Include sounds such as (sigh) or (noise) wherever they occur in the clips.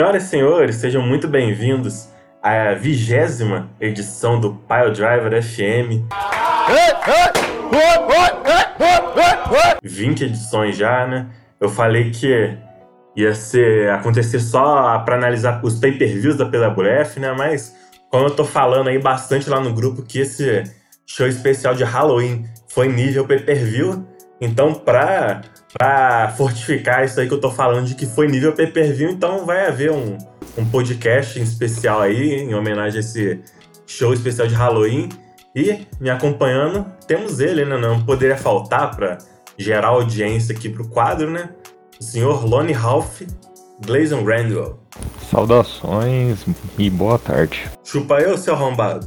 Senhoras e senhores, sejam muito bem-vindos à vigésima edição do Pile Driver FM. 20 edições já, né? Eu falei que ia ser acontecer só para analisar os pay-per-views da PWF, né? Mas como eu tô falando aí bastante lá no grupo que esse show especial de Halloween foi nível pay-per-view, então pra para fortificar isso aí que eu tô falando de que foi nível pay-per-view, então vai haver um, um podcast especial aí em homenagem a esse show especial de Halloween. E me acompanhando, temos ele, né? Não poderia faltar para gerar audiência aqui pro quadro, né? O senhor Lonnie Ralph Glazon Randall. Saudações e boa tarde. Chupa eu, seu arrombado.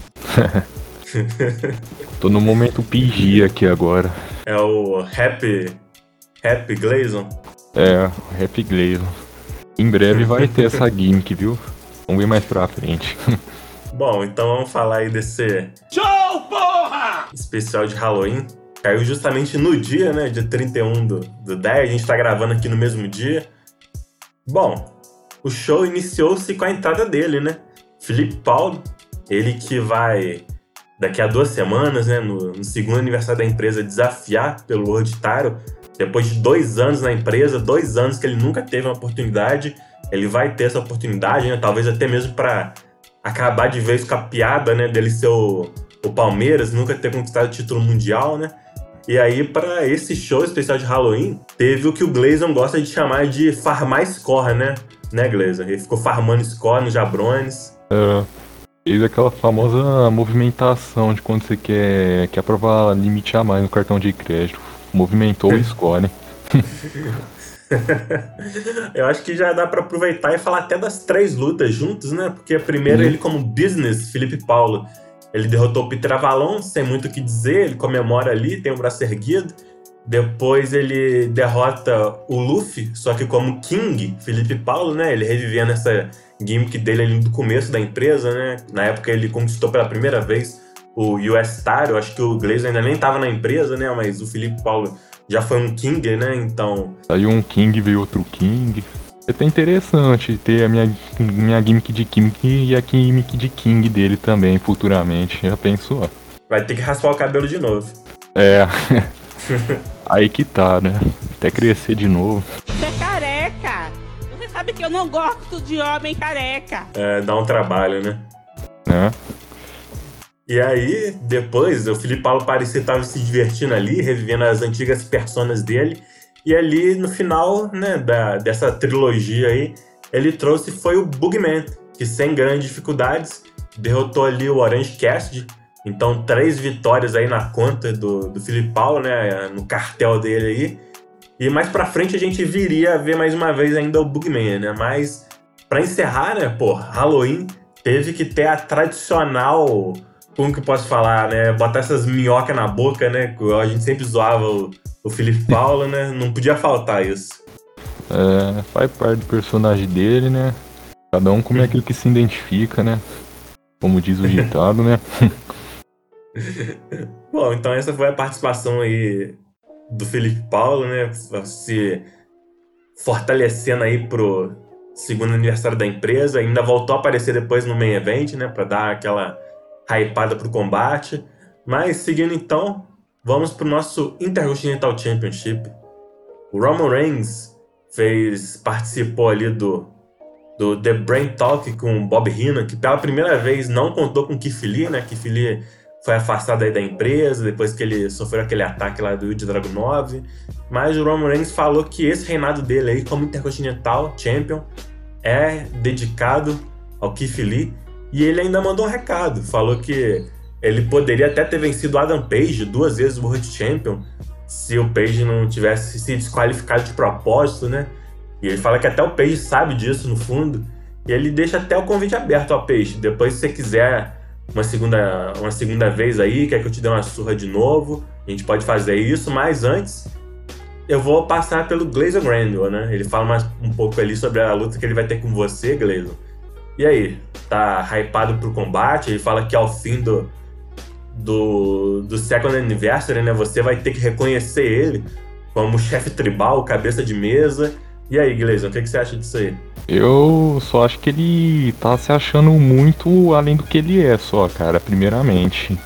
(laughs) Tô no momento PG aqui agora. É o Happy Happy Glazon? É, Happy Glazon. Em breve vai ter essa gimmick, viu? Vamos ver mais pra frente. (laughs) Bom, então vamos falar aí desse. Show, porra! Especial de Halloween. Caiu justamente no dia, né? Dia 31 do, do 10. A gente tá gravando aqui no mesmo dia. Bom, o show iniciou-se com a entrada dele, né? Felipe Paulo, ele que vai, daqui a duas semanas, né? No, no segundo aniversário da empresa, desafiar pelo World Title depois de dois anos na empresa, dois anos que ele nunca teve uma oportunidade, ele vai ter essa oportunidade, né? Talvez até mesmo para acabar de vez com a piada, né? Dele ser o, o Palmeiras, nunca ter conquistado o título mundial, né? E aí, para esse show especial de Halloween, teve o que o Glazon gosta de chamar de farmar score, né? Né, Glazon? Ele ficou farmando score nos jabrones. É, fez aquela famosa movimentação de quando você quer, quer aprovar limite a mais no cartão de crédito Movimentou o score. (laughs) Eu acho que já dá para aproveitar e falar até das três lutas juntos, né? Porque a primeira, uhum. ele como business, Felipe Paulo, ele derrotou o Peter Avalon, sem muito o que dizer, ele comemora ali, tem o braço erguido. Depois ele derrota o Luffy, só que como King, Felipe Paulo, né? Ele revivendo essa gimmick dele ali do começo da empresa, né? Na época ele conquistou pela primeira vez o US Star, eu acho que o Glazer ainda nem estava na empresa, né? Mas o Felipe Paulo já foi um King, né? Então. Saiu um King, veio outro King. É até interessante ter a minha, minha gimmick de King e a gimmick de King dele também futuramente. Já pensou? Vai ter que raspar o cabelo de novo. É. (laughs) Aí que tá, né? Até crescer de novo. Você é careca! Você sabe que eu não gosto de homem careca. É, dá um trabalho, né? Né? E aí, depois, o Felipe Paulo parecia estar se divertindo ali, revivendo as antigas personas dele. E ali, no final né, da, dessa trilogia aí, ele trouxe foi o Bugman, que sem grandes dificuldades derrotou ali o Orange Cassidy. Então, três vitórias aí na conta do, do Felipe Paulo, né, no cartel dele aí. E mais pra frente a gente viria a ver mais uma vez ainda o Bugman, né? Mas, para encerrar, né, pô, Halloween teve que ter a tradicional como que eu posso falar, né? Botar essas minhocas na boca, né? A gente sempre zoava o, o Felipe (laughs) Paulo, né? Não podia faltar isso. É, faz parte do personagem dele, né? Cada um como é aquilo que se identifica, né? Como diz o ditado, né? (laughs) Bom, então essa foi a participação aí do Felipe Paulo, né? Se fortalecendo aí pro segundo aniversário da empresa. Ainda voltou a aparecer depois no main event, né? Pra dar aquela hypada pro combate. Mas seguindo então, vamos pro nosso Intercontinental Championship. O Roman Reigns fez, participou ali do, do The Brain Talk com o Bob Heenan, que pela primeira vez não contou com Keith Lee, né? Keith Lee foi afastado aí da empresa depois que ele sofreu aquele ataque lá do Ilya Dragunov. Mas o Roman Reigns falou que esse reinado dele aí como Intercontinental Champion é dedicado ao Keith Lee e ele ainda mandou um recado, falou que ele poderia até ter vencido Adam Page duas vezes o World Champion se o Page não tivesse se desqualificado de propósito, né? E ele fala que até o Page sabe disso no fundo. E ele deixa até o convite aberto ao Page. Depois, se você quiser uma segunda, uma segunda vez aí, quer que eu te dê uma surra de novo, a gente pode fazer isso. Mas antes, eu vou passar pelo Glazer Grandel, né? Ele fala mais um pouco ali sobre a luta que ele vai ter com você, Glazer. E aí, tá hypado pro combate? Ele fala que ao fim do, do, do Second Anniversary, né, você vai ter que reconhecer ele como chefe tribal, cabeça de mesa. E aí, Gleison, o que, que você acha disso aí? Eu só acho que ele tá se achando muito além do que ele é, só, cara, primeiramente.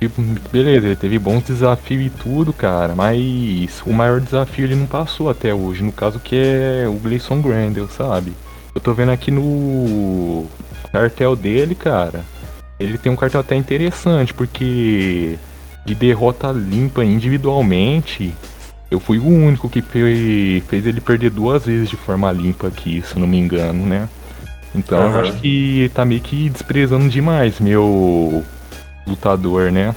Tipo, beleza, ele teve bons desafios e tudo, cara, mas o maior desafio ele não passou até hoje, no caso que é o Gleison Grandel, sabe? Eu tô vendo aqui no cartel dele, cara, ele tem um cartel até interessante, porque de derrota limpa individualmente, eu fui o único que fez ele perder duas vezes de forma limpa aqui, se não me engano, né? Então uhum. eu acho que tá meio que desprezando demais meu lutador, né?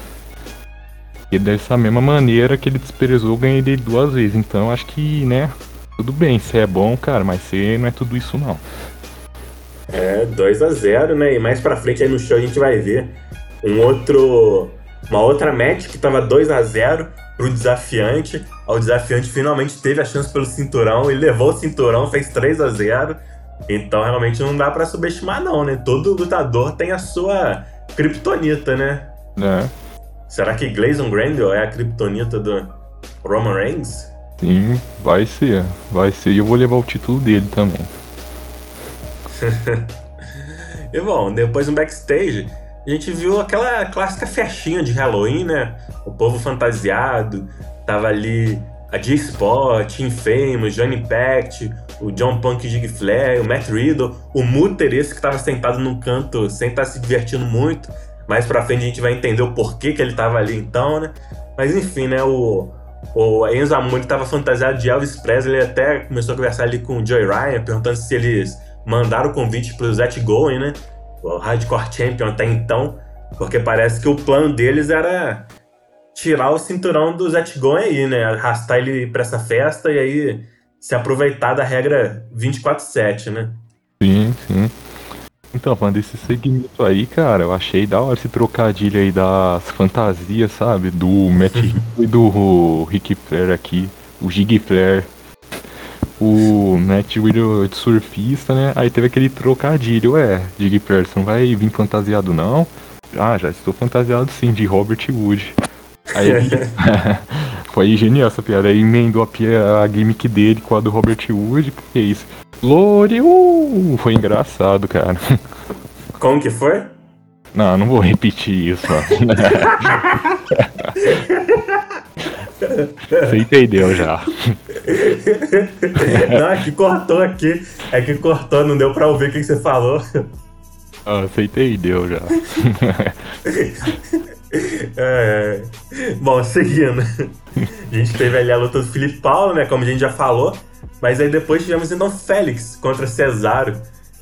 E dessa mesma maneira que ele desprezou, eu ganhei dele duas vezes. Então eu acho que, né? Tudo bem, você é bom, cara, mas você não é tudo isso não. É, 2 a 0 né? E mais pra frente aí no show a gente vai ver um outro. Uma outra match que tava 2 a 0 pro desafiante. O desafiante finalmente teve a chance pelo cinturão e levou o cinturão, fez 3 a 0 Então realmente não dá para subestimar, não, né? Todo lutador tem a sua kryptonita, né? É. Será que Gleison Grandel é a kryptonita do Roman Reigns? Sim, vai ser. Vai ser. E eu vou levar o título dele também. (laughs) e bom, depois no backstage, a gente viu aquela clássica festinha de Halloween, né? O povo fantasiado, tava ali a G-Spot, Infamous, Johnny Pact, o John Punk Gig Flair, o Matt Riddle, o Mutter esse que tava sentado num canto sem estar tá se divertindo muito. Mais pra frente a gente vai entender o porquê que ele tava ali então, né? Mas enfim, né? O, o Enzo Amore tava fantasiado de Elvis Presley, ele até começou a conversar ali com o Joey Ryan, perguntando se eles mandaram o convite pro Zet Going, né? o Hardcore Champion até então, porque parece que o plano deles era tirar o cinturão do Zetgon aí, né? Arrastar ele pra essa festa e aí se aproveitar da regra 24-7, né? Sim, sim. Então, falando desse segmento aí, cara, eu achei da hora esse trocadilho aí das fantasias, sabe? Do Matt e do Rick Flair aqui, o Gig Flair o Matt Riddle de surfista, né? Aí teve aquele trocadilho, ué, Dig Flair, você não vai vir fantasiado não? Ah, já estou fantasiado sim, de Robert Wood. Aí (laughs) (laughs) foi genial essa piada. Aí emendou a, a gimmick dele com a do Robert Wood, porque é isso. Glória! Uh, foi engraçado, cara. (laughs) Como que foi? Não, não vou repetir isso. (laughs) Você entendeu já. (laughs) Não, é que cortou aqui. É que cortou, não deu pra ouvir o que você falou. Ah, você entendeu já. É, bom, seguindo. A gente teve ali a luta do Felipe Paulo, né? Como a gente já falou. Mas aí depois tivemos então Félix contra Cesaro.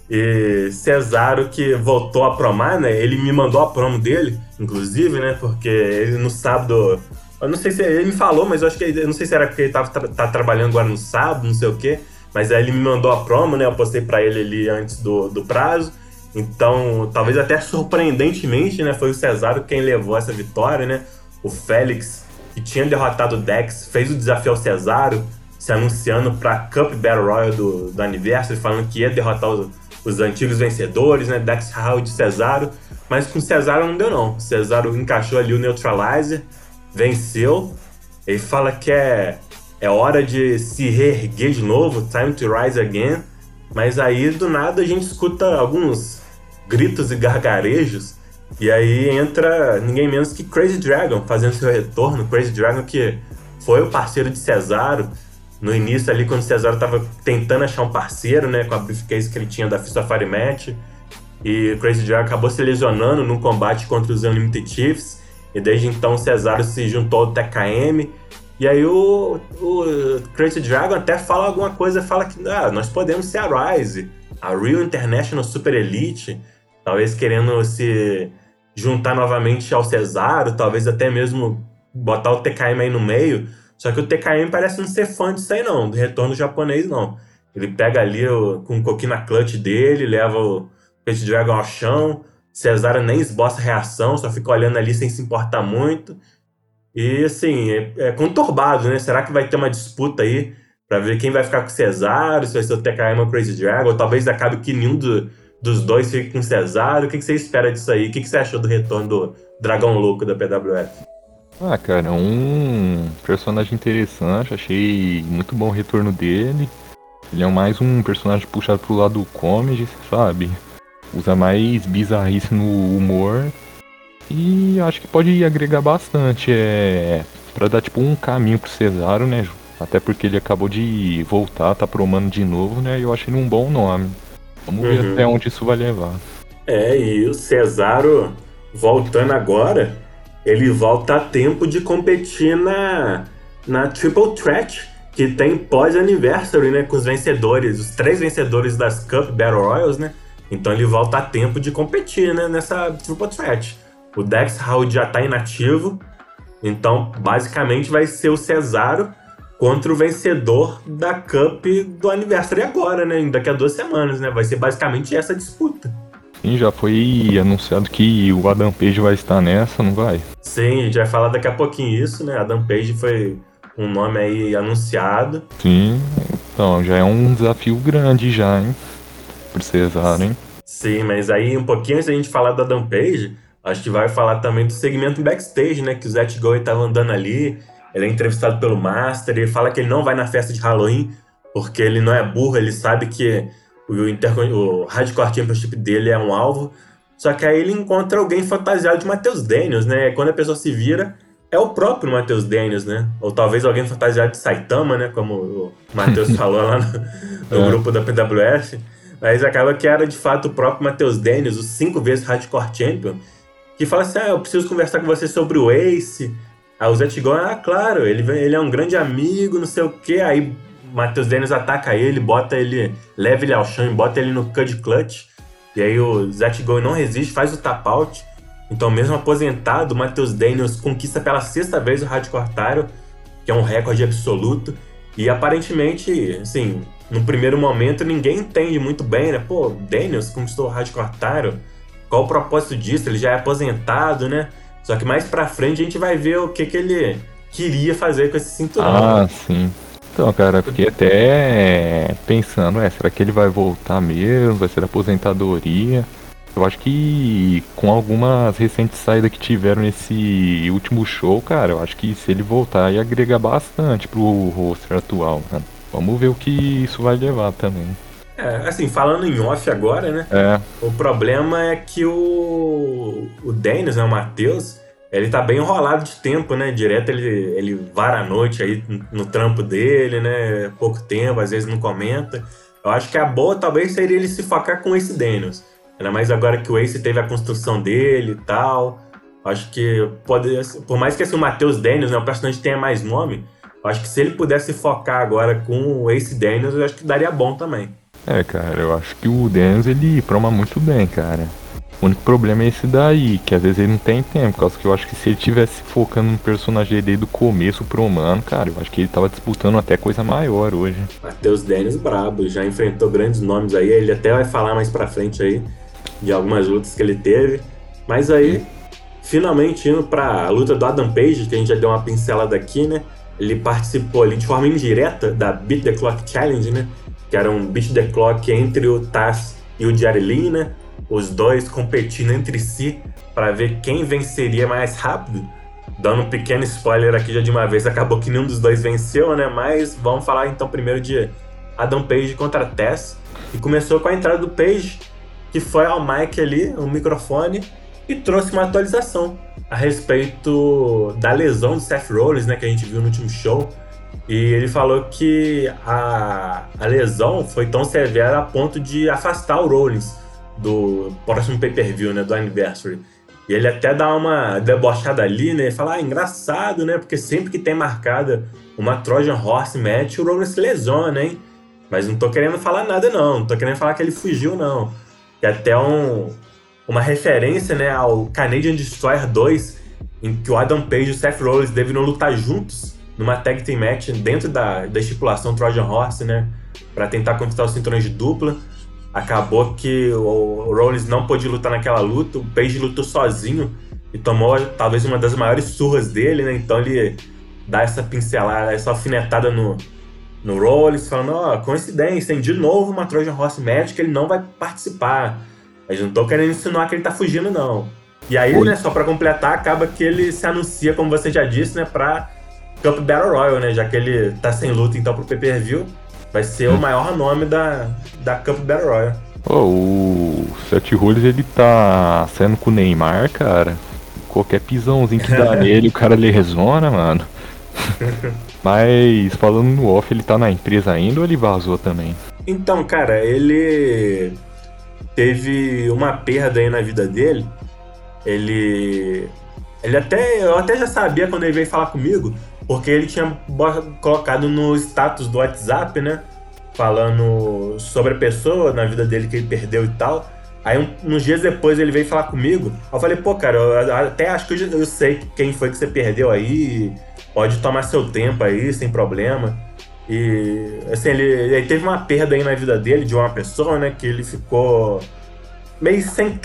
E Cesaro que voltou a promar, né? Ele me mandou a promo dele, inclusive, né? Porque ele no sábado eu não sei se ele me falou, mas eu acho que eu não sei se era porque ele tava tá trabalhando agora no sábado, não sei o quê. Mas aí ele me mandou a promo, né? Eu postei para ele ali antes do, do prazo. Então, talvez até surpreendentemente, né? Foi o Cesário quem levou essa vitória, né? O Félix, que tinha derrotado o Dex, fez o desafio ao Cesário, se anunciando pra Cup Battle Royale do, do Anniversary, falando que ia derrotar os, os antigos vencedores, né? Dex Howard e Cesário. Mas com o Cesário não deu, não. O Cesário encaixou ali o Neutralizer venceu. Ele fala que é, é hora de se reerguer de novo, time to rise again. Mas aí do nada a gente escuta alguns gritos e gargarejos. E aí entra ninguém menos que Crazy Dragon fazendo seu retorno. Crazy Dragon que foi o parceiro de Cesaro no início ali quando Cesaro estava tentando achar um parceiro, né, com a briefcase que ele tinha da Fire Match. E Crazy Dragon acabou se lesionando num combate contra os Unlimited Chiefs. E desde então Cesaro se juntou ao TKM. E aí o, o Crazy Dragon até fala alguma coisa, fala que ah, nós podemos ser a Rise, a Real International Super Elite, talvez querendo se juntar novamente ao Cesaro, talvez até mesmo botar o TKM aí no meio. Só que o TKM parece não ser fã disso aí não, do retorno japonês não. Ele pega ali o, com um coquinho na clutch dele, leva o Crazy Dragon ao chão, Cesaro nem esboça reação, só fica olhando ali sem se importar muito. E assim, é, é conturbado, né? Será que vai ter uma disputa aí para ver quem vai ficar com o Cesaro, se vai ser o TKM ou o Crazy Dragon, ou talvez acabe que nenhum do, dos dois fique com Cesaro. O que, que você espera disso aí? O que, que você achou do retorno do Dragão Louco da PWF? Ah, cara, um personagem interessante, achei muito bom o retorno dele. Ele é mais um personagem puxado pro lado comedy, sabe? Usa mais bizarrice no humor. E acho que pode agregar bastante. É. Pra dar tipo um caminho pro Cesaro, né? Até porque ele acabou de voltar, tá promando de novo, né? E eu achei ele um bom nome. Vamos ver Uhum. até onde isso vai levar. É, e o Cesaro voltando agora, ele volta a tempo de competir na, na Triple Threat, que tem pós-anniversary, né? Com os vencedores, os três vencedores das Cup Battle Royals, né? Então ele volta a tempo de competir, né? Nessa Triple Threat. O Dex Howard já tá inativo, então basicamente vai ser o Cesaro contra o vencedor da Cup do Anniversary agora, né? Daqui a duas semanas, né? Vai ser basicamente essa disputa. Sim, já foi anunciado que o Adam Page vai estar nessa, não vai? Sim, a gente vai falar daqui a pouquinho isso, né? Adam Page foi um nome aí anunciado. Sim, então já é um desafio grande já, hein? Pro Cesaro, hein? Sim, mas aí um pouquinho antes da gente falar do Adam Page, acho que vai falar também do segmento backstage, né? Que o Zet Goy tava andando ali, ele é entrevistado pelo Master, ele fala que ele não vai na festa de Halloween, porque ele não é burro, ele sabe que o, Intercon o Hardcore Championship dele é um alvo. Só que aí ele encontra alguém fantasiado de Matheus Daniels, né? Quando a pessoa se vira, é o próprio Matheus Daniels, né? Ou talvez alguém fantasiado de Saitama, né? Como o Matheus (laughs) falou lá no, no É. grupo da PWF. Mas acaba que era de fato o próprio Matheus Daniels, o cinco vezes Hardcore Champion, que fala assim: ah, eu preciso conversar com você sobre o Ace. Aí o Zé Gon, ah, claro, ele, ele é um grande amigo, não sei o quê. Aí Matheus Daniels ataca ele, bota ele, leva ele ao chão e bota ele no Cud Clutch. E aí o Gon não resiste, faz o tap out. Então, mesmo aposentado, o Matheus Daniels conquista pela sexta vez o Hardcore Title, que é um recorde absoluto. E aparentemente, assim, no primeiro momento ninguém entende muito bem, né? Pô, Daniels conquistou o Hardcore Title. Qual o propósito disso? Ele já é aposentado, né? Só que mais pra frente a gente vai ver o que, que ele queria fazer com esse cinturão. Ah, sim. Então, cara, fiquei até pensando, é, será que ele vai voltar mesmo? Vai ser aposentadoria? Eu acho que com algumas recentes saídas que tiveram nesse último show, cara, eu acho que se ele voltar ia agregar bastante pro roster atual. Vamos ver o que isso vai levar também. É, assim, falando em off agora, né? É, O problema é que o, o Dennis, né, o Matheus, ele tá bem enrolado de tempo, né? Direto ele, ele vara a noite aí no, trampo dele, né? Pouco tempo, às vezes não comenta. Eu acho que a boa talvez seria ele se focar com esse Daniels. Ainda mais agora que o Ace teve a construção dele e tal. Acho que pode. Por mais que esse Matheus Daniels, né, o personagem tenha mais nome, acho que se ele pudesse focar agora com o Ace Daniels, eu acho que daria bom também. É, cara, eu acho que o Daniels ele proma muito bem, cara. O único problema é esse daí, que às vezes ele não tem tempo, por causa que eu acho que se ele tivesse focando no personagem desde o começo promando, cara, eu acho que ele tava disputando até coisa maior hoje. Matheus Dennis brabo, já enfrentou grandes nomes aí, ele até vai falar mais pra frente aí de algumas lutas que ele teve. Mas aí, finalmente indo pra luta do Adam Page, que a gente já deu uma pincelada aqui, né? Ele participou ali de forma indireta da Beat the Clock Challenge, né? Que era um Beat the Clock entre o Taz e o Lee, né? Os dois competindo entre si para ver quem venceria mais rápido. Dando um pequeno spoiler aqui já de uma vez, acabou que nenhum dos dois venceu, né? Mas vamos falar então primeiro de Adam Page contra Tess. E começou com a entrada do Page, que foi ao mic ali, o microfone, e trouxe uma atualização a respeito da lesão de Seth Rollins, né? Que a gente viu no último show. E ele falou que a, a lesão foi tão severa a ponto de afastar o Rollins do próximo pay-per-view, né? Do Anniversary. E ele até dá uma debochada ali, né? Ele fala, ah, engraçado, né? Porque sempre que tem marcada uma Trojan Horse match, o Rollins se lesiona, hein? Mas não tô querendo falar nada, não. Não tô querendo falar que ele fugiu, não. E até um, uma referência, né, ao Canadian Destroyer 2, em que o Adam Page e o Seth Rollins deveriam lutar juntos numa tag team match dentro da, da estipulação Trojan Horse, né? Pra tentar conquistar os cinturões de dupla. Acabou que o Rollins não pôde lutar naquela luta, o Page lutou sozinho e tomou talvez uma das maiores surras dele, né? Então ele dá essa pincelada, essa alfinetada no, no Rollins, falando: Ó, coincidência, hein? De novo uma Trojan Horse Match que ele não vai participar. Mas não tô querendo insinuar que ele tá fugindo, não. E aí, Oi. né, só pra completar, acaba que ele se anuncia, como você já disse, né, pra Cup Battle Royal, né? Já que ele tá sem luta então pro pay-per-view. Vai ser o maior nome da, da Cup Battle Royale. Ô, o Seth Rollins ele tá saindo com o Neymar, cara. Qualquer pisãozinho que dá (laughs) nele, o cara lesona, mano. (laughs) Mas falando no off, ele tá na empresa ainda ou ele vazou também? Então, cara, ele teve uma perda aí na vida dele. Ele. Ele até. Eu até já sabia quando ele veio falar comigo, porque ele tinha colocado no status do WhatsApp, né? Falando sobre a pessoa na vida dele que ele perdeu e tal. Aí, um, uns dias depois, ele veio falar comigo. Eu falei, pô, cara, eu até acho que eu, eu sei quem foi que você perdeu aí. Pode tomar seu tempo aí, sem problema. E, assim, ele, ele teve uma perda aí na vida dele de uma pessoa, né? Que ele ficou meio sem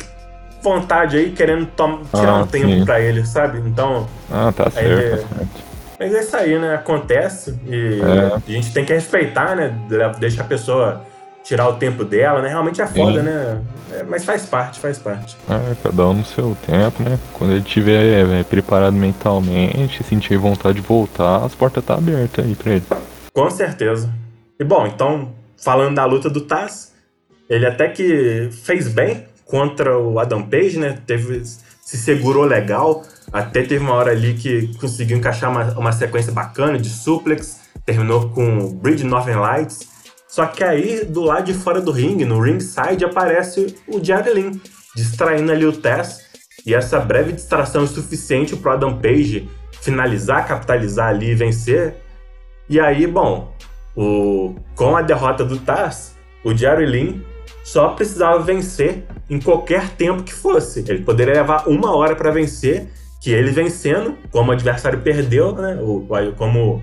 vontade aí, querendo tirar ah, um tempo sim. pra ele, sabe? Então. Ah, tá certo, ele... tá certo. Mas é isso aí, né? Acontece e é. a gente tem que respeitar, né? Deixa a pessoa tirar o tempo dela, né? Realmente é foda, Sim. né? É, mas faz parte, faz parte. É, cada um no seu tempo, né? Quando ele estiver é, preparado mentalmente, sentir vontade de voltar, as portas tá abertas aí pra ele. Com certeza. E bom, então, falando da luta do Taz, ele até que fez bem contra o Adam Page, né? Teve, se segurou legal. Até teve uma hora ali que conseguiu encaixar uma, uma sequência bacana de suplex. Terminou com Bridge Northern Lights só que aí, do lado de fora do ringue, no ringside, aparece o Javelin, distraindo ali o Tess. E essa breve distração é suficiente para Adam Page finalizar, capitalizar ali e vencer. E aí, bom, o, com a derrota do Taz, o Jerry Lynn só precisava vencer em qualquer tempo que fosse. Ele poderia levar uma hora para vencer, que ele vencendo, como o adversário perdeu, né? O, como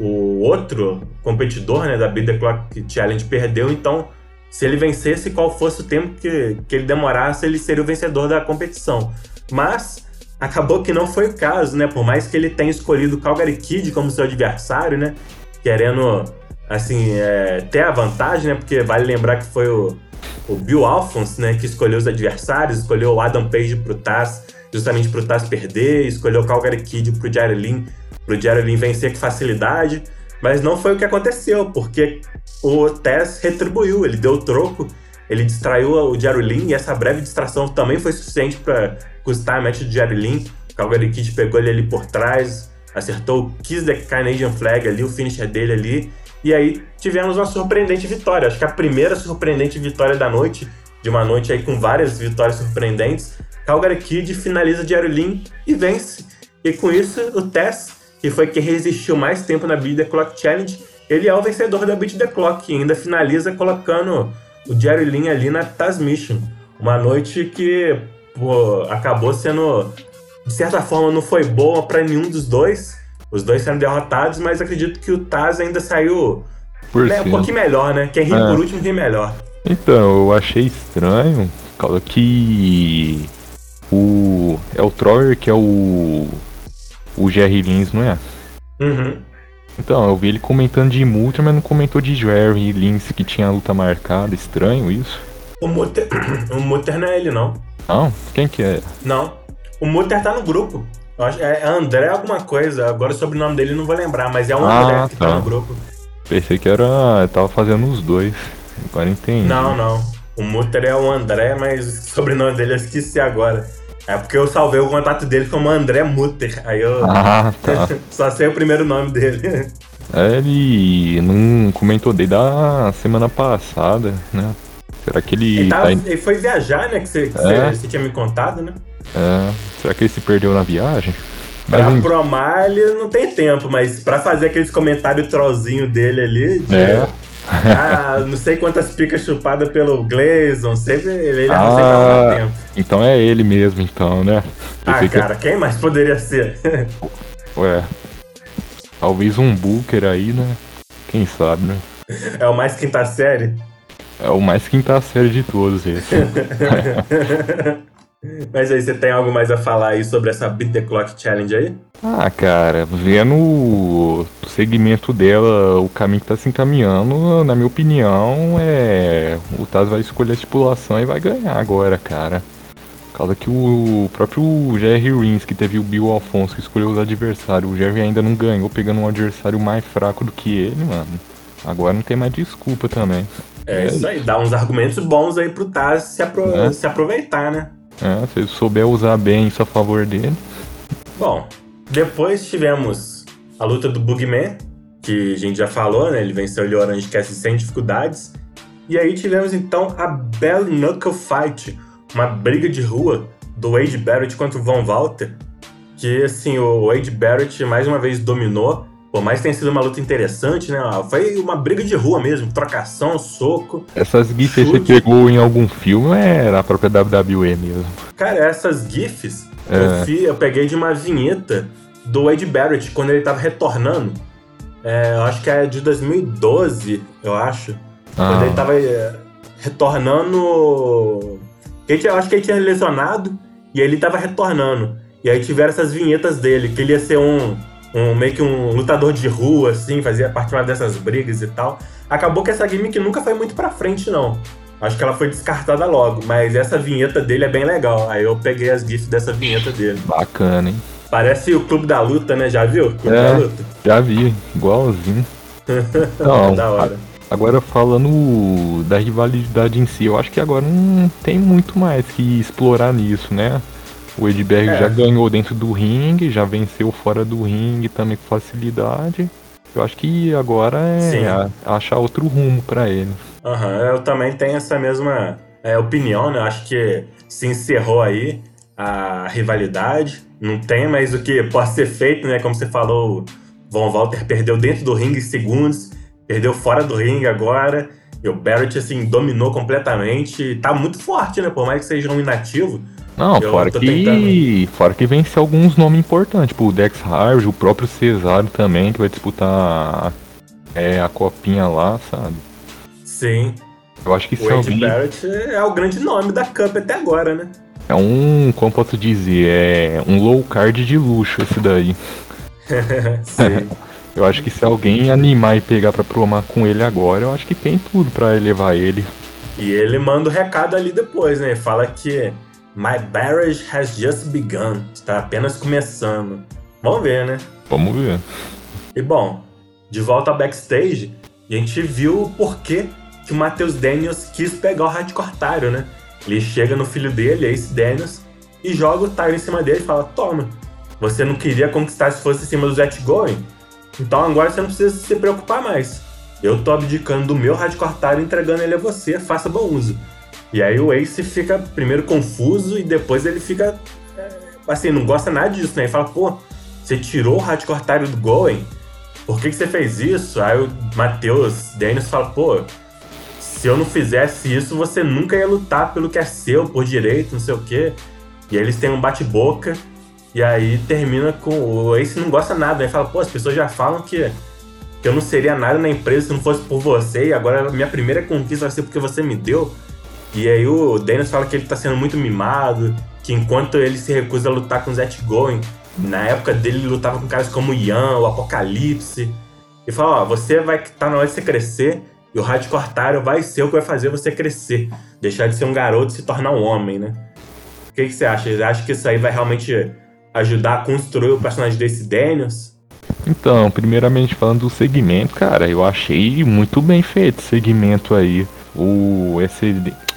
o outro competidor né, da Beat the Clock Challenge perdeu, então se ele vencesse, qual fosse o tempo que, que ele demorasse, ele seria o vencedor da competição. Mas acabou que não foi o caso, né? Por mais que ele tenha escolhido o Calgary Kid como seu adversário, né? Querendo, assim, é, ter a vantagem, né? Porque vale lembrar que foi o, o Bill Alphonse, né? Que escolheu os adversários, escolheu o Adam Page pro Taz, justamente pro Taz perder, escolheu o Calgary Kid pro Jerry Lynn pro Jerry vencer com facilidade, mas não foi o que aconteceu, porque o Tess retribuiu, ele deu troco, ele distraiu o Jerry Lynn e essa breve distração também foi suficiente para custar a match do Jerry Lynn. O Calgary Kid pegou ele ali por trás, acertou o Kiss the Canadian Flag ali, o finisher dele ali, e aí tivemos uma surpreendente vitória. Acho que a primeira surpreendente vitória da noite, de uma noite aí com várias vitórias surpreendentes. Calgary Kid finaliza Lynn e vence. E com isso, o Tess que foi quem resistiu mais tempo na Beat the Clock Challenge, ele é o vencedor da Beat the Clock e ainda finaliza colocando o Jerry Lynn ali na Tasmission. Uma noite que pô, acabou sendo, de certa forma, não foi boa para nenhum dos dois. Os dois sendo derrotados, mas acredito que o Taz ainda saiu né, um pouquinho melhor, né? Quem ri é. por último ri melhor. Então, eu achei estranho que o. É o Troyer que é o o Jerry Lins, não é? Uhum. Então, eu vi ele comentando de Mutter, mas não comentou de Jerry Lins que tinha luta marcada. Estranho isso. O Mutter, (coughs) o Mutter não é ele, não. Não? Quem que é? Não. O Mutter tá no grupo. É André alguma coisa. Agora o sobrenome dele não vou lembrar, mas é um ah, André que tá. tá no grupo. Pensei que era. Eu tava fazendo os dois. Agora entendi. Não, não. O Mutter é o André, mas o sobrenome dele eu esqueci agora. É porque eu salvei o contato dele como André Mutter. Aí eu ah, tá. (laughs) só sei o primeiro nome dele. É, ele não comentou desde a semana passada, né? Será que ele. Ele, tava, tá... ele foi viajar, né? Que, você, é. tinha me contado, né? É. Será que ele se perdeu na viagem? Pra mas, promar ele não tem tempo, mas pra fazer aqueles comentários trozinho dele ali. De... É. Ah, não sei quantas picas chupadas pelo Glazon, sempre ele ah, sempre tempo. Então é ele mesmo, então, né? ah, cara, que... quem mais poderia ser? (laughs) Ué, talvez um Booker aí, né? Quem sabe, né? É o mais quinta série? É o mais quinta série de todos esse. (laughs) Mas aí, você tem algo mais a falar aí sobre essa Beat the Clock Challenge aí? Ah, cara, vendo o segmento dela, o caminho que tá se encaminhando, na minha opinião, é. O Taz vai escolher a estipulação e vai ganhar agora, cara. Por causa que o próprio Jerry Rins, que teve o Bill Alfonso, que escolheu os adversários, o Jerry ainda não ganhou, pegando um adversário mais fraco do que ele, mano. Agora não tem mais desculpa também. É, isso aí, dá uns argumentos bons aí pro Taz se, apro É. se aproveitar, né? É, se ele souber usar bem isso a favor dele. Bom, depois tivemos a luta do Bugman, que a gente já falou, né? Ele venceu o Orange Cassidy sem dificuldades. E aí tivemos então a Bell Knuckle Fight, uma briga de rua do Wade Barrett contra o Von Walter, que assim, o Wade Barrett mais uma vez dominou, por mais que tenha sido uma luta interessante, né? Foi uma briga de rua mesmo, trocação, soco. Essas gifs aí você pegou em algum filme era a própria WWE mesmo? Cara, essas GIFs É. eu, fi- eu peguei de uma vinheta do Wade Barrett quando ele tava retornando. É, eu acho que é de 2012, eu acho. Quando Ah, ele tava é, retornando. Ele Eu acho que ele tinha lesionado e aí ele tava retornando. E aí tiveram essas vinhetas dele, que ele ia ser um, um meio que um lutador de rua, assim, fazia parte uma dessas brigas e tal. Acabou que essa gimmick nunca foi muito pra frente, não. Acho que ela foi descartada logo, mas essa vinheta dele é bem legal. Aí eu peguei as gifs dessa vinheta dele. bacana, hein? Parece o Clube da Luta, né? Já viu? Clube É. da Luta. Já vi, igualzinho. (laughs) Então, da hora. agora falando da rivalidade em si, eu acho que agora não tem muito mais que explorar nisso, né? O Edberg É. já ganhou dentro do ringue, já venceu fora do ringue também com facilidade. Eu acho que agora é a- achar outro rumo pra ele. Aham, eu também tenho essa mesma é, opinião, né? Eu Acho que se encerrou aí a rivalidade. Não tem mais o que possa ser feito, né? Como você falou, Von Walter perdeu dentro do ringue em segundos, perdeu fora do ringue agora. E o Barrett, assim, dominou completamente. Tá muito forte, né? Por mais que seja um inativo. Não, Eu fora que, fora que vence alguns nomes importantes, tipo o Dex Harvey, o próprio Cesário também, que vai disputar é, a copinha lá, sabe? Sim, Eu acho que o Wade alguém Barrett é o grande nome da Cup até agora, né? é um, como posso dizer, é um low card de luxo esse daí. (laughs) Sim. (laughs) Eu acho que se alguém animar e pegar pra promar com ele agora, eu acho que tem tudo pra elevar ele. E ele manda o recado ali depois, né? Fala que My marriage has just begun. Está apenas começando. Vamos ver, né? Vamos ver. E bom, de volta ao backstage, a gente viu o porquê que o Matheus Daniels quis pegar o Hardcore né? Ele chega no filho dele, Ace Daniels, e joga o Tyro em cima dele e fala: Toma, você não queria conquistar se fosse em cima do Zet Going? Então agora você não precisa se preocupar mais. Eu tô abdicando do meu Hardcore e entregando ele a você, faça bom uso. E aí o Ace fica primeiro confuso e depois ele fica. é, Assim, não gosta nada disso, né? Ele fala: Pô, você tirou o Hardcore Tyro do Going? por que, que você fez isso? Aí o Matheus Daniels fala, pô, se eu não fizesse isso, você nunca ia lutar pelo que é seu, por direito, não sei o quê. E aí eles têm um bate-boca, e aí termina com. O Ace não gosta nada, aí fala, pô, as pessoas já falam que, que eu não seria nada na empresa se não fosse por você, e agora a minha primeira conquista vai ser porque você me deu. E aí o Daniels fala que ele tá sendo muito mimado, que enquanto ele se recusa a lutar com o Zet Going, na época dele ele lutava com caras como o Ian, o Apocalipse. E fala, ó, você vai tá na hora de você crescer e o Hardcore Tyro vai ser o que vai fazer você crescer. Deixar de ser um garoto e se tornar um homem, né? O que, que você acha? Você acha que isso aí vai realmente ajudar a construir o personagem desse Daniels? Então, primeiramente falando do segmento, cara, eu achei muito bem feito esse segmento aí. O, esse,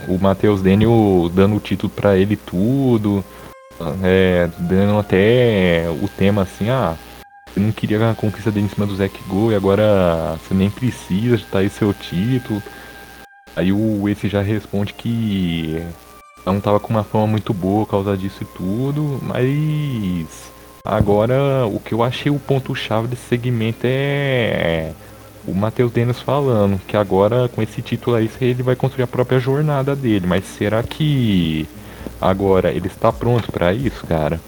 o Matheus Daniel dando o título pra ele tudo. É, dando até o tema assim, ah, você não queria a conquista dele em cima do Zack Go e agora você nem precisa, tá aí seu título. Aí o esse já responde que não tava com uma fama muito boa por causa disso e tudo, mas agora o que eu achei o ponto-chave desse segmento é o Matheus Dennis falando que agora com esse título aí ele vai construir a própria jornada dele, mas será que agora ele está pronto para isso, cara?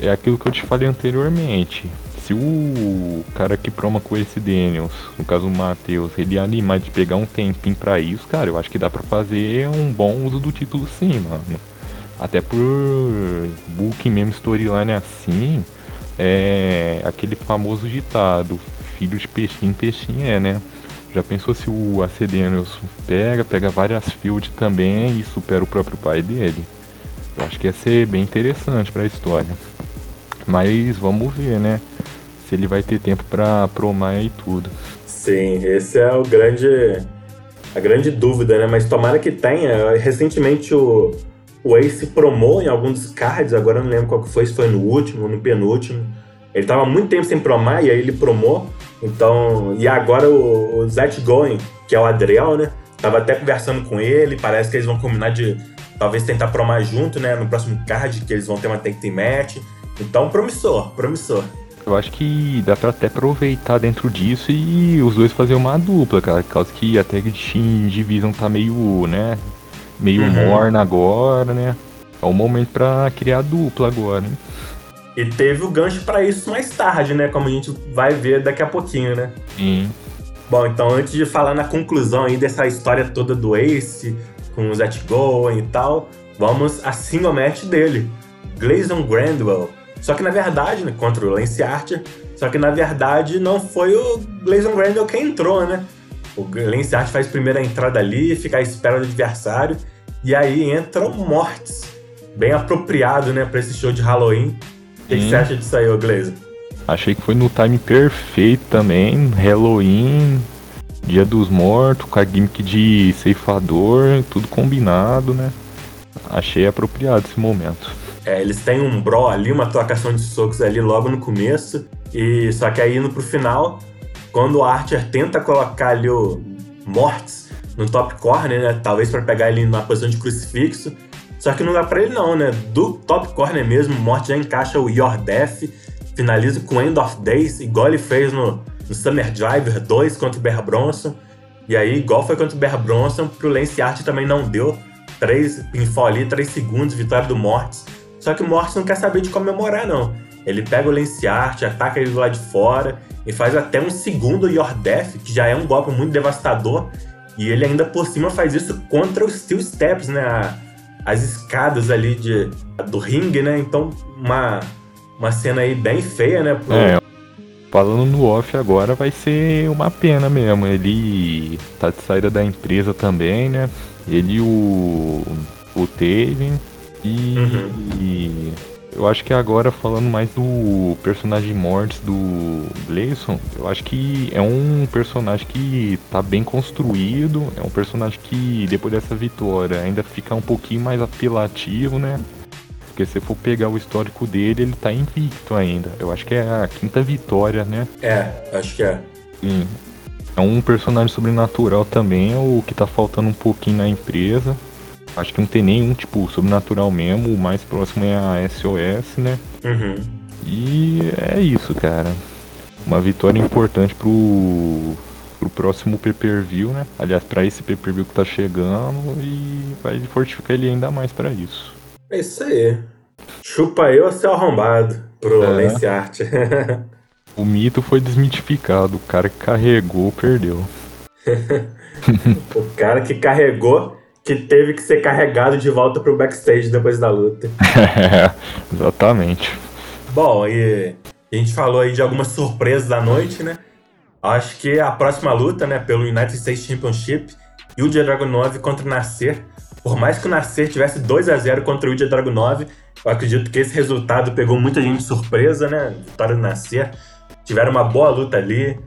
É aquilo que eu te falei anteriormente. Se o cara que proma com esse Daniels, no caso o Matheus, ele animar de pegar um tempinho pra isso, cara, eu acho que dá pra fazer um bom uso do título sim, mano. Até por booking mesmo, storyline assim, é aquele famoso ditado, filho de peixinho, peixinho é, né? Já pensou se o AC Daniels pega, pega várias field também e supera o próprio pai dele? Eu acho que ia ser bem interessante pra história. Mas vamos ver, né? Se ele vai ter tempo pra promar e tudo. Sim, esse é o grande. a grande dúvida, né? Mas tomara que tenha. Recentemente o, o Ace promou em alguns cards, agora não lembro qual que foi, se foi no último no penúltimo. Ele tava muito tempo sem promar e aí ele promou. Então, e agora o, o Zach Going, que é o Adriel, né? Tava até conversando com ele, parece que eles vão combinar de talvez tentar promar junto, né? No próximo card, que eles vão ter uma tag team match. Então, promissor, promissor. Eu acho que dá pra até aproveitar dentro disso e os dois fazer uma dupla, cara. Por causa que a tag team division tá meio, né? Meio Uhum. morna agora, né? É o momento pra criar dupla agora, hein? E teve o gancho pra isso mais tarde, né? Como a gente vai ver daqui a pouquinho, né? Sim. Bom, então antes de falar na conclusão aí dessa história toda do Ace, com o Zach Gowen e tal, vamos a single match dele, Gleison Grandwell. Só que na verdade, né, contra o Lance Archer, só que na verdade não foi o Gleison Grandwell quem entrou, né? O Lance Archer faz a primeira entrada ali, fica à espera do adversário, e aí entra o Mortis. Bem apropriado, né, pra esse show de Halloween. O que, você acha disso aí, ô? Achei que foi no time perfeito também. Halloween, Dia dos Mortos, com a gimmick de ceifador, tudo combinado, né? Achei apropriado esse momento. É, eles têm um brawl ali, uma trocação de socos ali logo no começo. E só que aí indo pro final, quando o Archer tenta colocar ali o Mortis no top corner, né? Talvez pra pegar ele na posição de crucifixo. Só que não dá pra ele não, né? Do top corner mesmo, o Mortis já encaixa o Your Death, finaliza com End of Days, igual ele fez no, no Summer Driver 2 contra o Bear Bronson. E aí, igual foi contra o Bear Bronson, pro Lance Archer também não deu. Três pinfall ali, 3 segundos, vitória do Mortis. Só que o Mortis não quer saber de comemorar, não. Ele pega o Lance Archer, ataca ele do lado de fora e faz até um segundo Your Death, que já é um golpe muito devastador. E ele ainda por cima faz isso contra os Steel Steps, né? As escadas ali de, do ringue, né? Então, uma, uma cena aí bem feia, né? pro- É, falando no off agora vai ser uma pena mesmo. Ele tá de saída da empresa também, né? Ele o. o Taven. E, Uhum. e eu acho que agora falando mais do personagem Mortis do Gleison, eu acho que é um personagem que tá bem construído, é um personagem que depois dessa vitória ainda fica um pouquinho mais apelativo, né? Porque se for pegar o histórico dele, ele tá invicto ainda. Eu acho que é a quinta vitória, né? É, acho que é. Sim. É um personagem sobrenatural também, é o que tá faltando um pouquinho na empresa. Acho que não tem nenhum, tipo, sobrenatural mesmo. O mais próximo é a SOS, né? Uhum. E é isso, cara. Uma vitória importante pro, pro próximo pay-per-view, né? Aliás, pra esse pay-per-view que tá chegando e vai fortificar ele ainda mais pra isso. É isso aí. Chupa eu, seu arrombado, pro É. Lance Archer. (laughs) O mito foi desmitificado, o cara que carregou perdeu. (laughs) o cara que carregou, que teve que ser carregado de volta pro backstage depois da luta. (laughs) Exatamente. Bom, e a gente falou aí de algumas surpresas da noite, né? Acho que a próxima luta, né, pelo United States Championship, Ilja Dragunov contra o Nasser. Por mais que o Nasser tivesse 2 a 0 contra o Ilja Dragunov, eu acredito que esse resultado pegou muita gente de surpresa, né? Vitória do Nasser. Tiveram uma boa luta ali.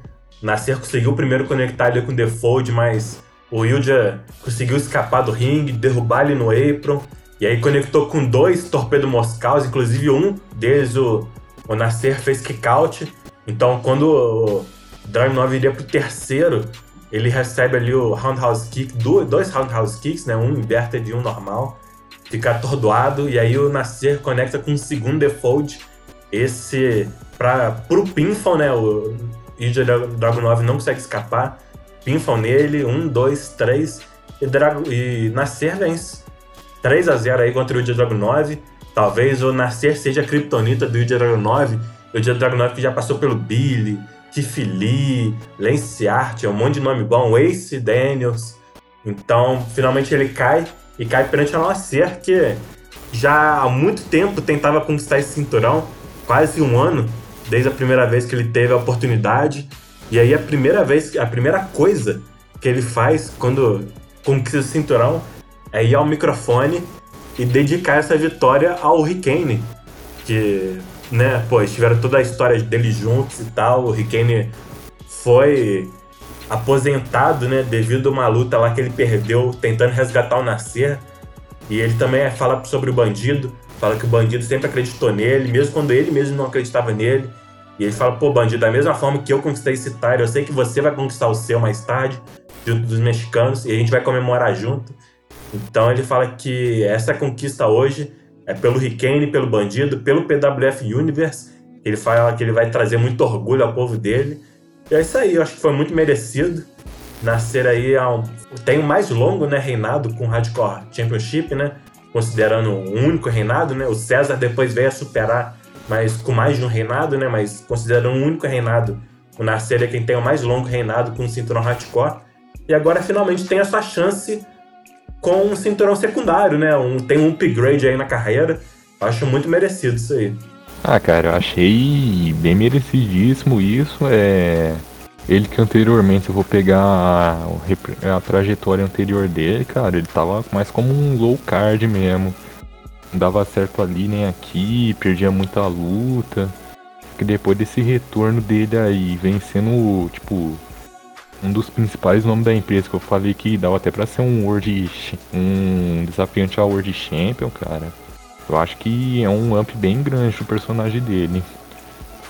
O Nasser conseguiu primeiro conectar ali com o Defold, mas o Ilja conseguiu escapar do ringue, derrubar ele no apron. E aí conectou com dois torpedo moscaus, inclusive um deles, o, o Nasser, fez kick out. Então quando o Dragunov iria pro terceiro, ele recebe ali o roundhouse kick, do- dois roundhouse kicks, né? Um inverted e um normal. Fica atordoado, e aí o Nasser conecta com um segundo default. Esse, pra, pro pinfall, né? O Ilja Dragunov não consegue escapar. Pinfall nele, um, dois, três. E, Drago, e Nasser vence. 3 a 0 aí contra o Ilja Dragunov. Talvez o Nascer seja a criptonita do Ilja Dragunov. O Ilja Dragunov que já passou pelo Billy, Tiff Lee, Lance Archer, um monte de nome bom, Ace Daniels. Então, finalmente ele cai e cai perante o Nascer, que já há muito tempo tentava conquistar esse cinturão, quase um ano, desde a primeira vez que ele teve a oportunidade. E aí a primeira vez, a primeira coisa que ele faz quando conquista o cinturão é ir ao microfone e dedicar essa vitória ao Ricane, que, né, pô, tiveram toda a história dele juntos e tal. O Ricane foi aposentado, né, devido a uma luta lá que ele perdeu tentando resgatar o Nascer. E ele também fala sobre o bandido, fala que o bandido sempre acreditou nele, mesmo quando ele mesmo não acreditava nele. E ele fala, pô, bandido, da mesma forma que eu conquistei esse Tyre, eu sei que você vai conquistar o seu mais tarde, junto dos mexicanos, e a gente vai comemorar junto. Então ele fala que essa conquista hoje é pelo Ricane, pelo bandido, pelo PWF Universe. Ele fala que ele vai trazer muito orgulho ao povo dele. E é isso aí, eu acho que foi muito merecido. Nascer aí tem o mais longo né, reinado com o Hardcore Championship, né? Considerando um único reinado, né? O César depois veio a superar mas com mais de um reinado, né? Mas considerando um único reinado, o Nasser é quem tem o mais longo reinado com o cinturão hardcore. E agora finalmente tem essa chance com um cinturão secundário, né? Um, tem um upgrade aí na carreira. Acho muito merecido isso aí. Ah, cara, eu achei bem merecidíssimo isso. É. Ele que anteriormente, eu vou pegar a, a trajetória anterior dele, cara, ele tava mais como um low card mesmo não dava certo ali nem aqui, perdia muita luta. Que depois desse retorno dele aí, vencendo, tipo, um dos principais nomes da empresa que eu falei que dava até pra ser um World. um desafiante ao World Champion, cara. Eu acho que é um up bem grande do personagem dele.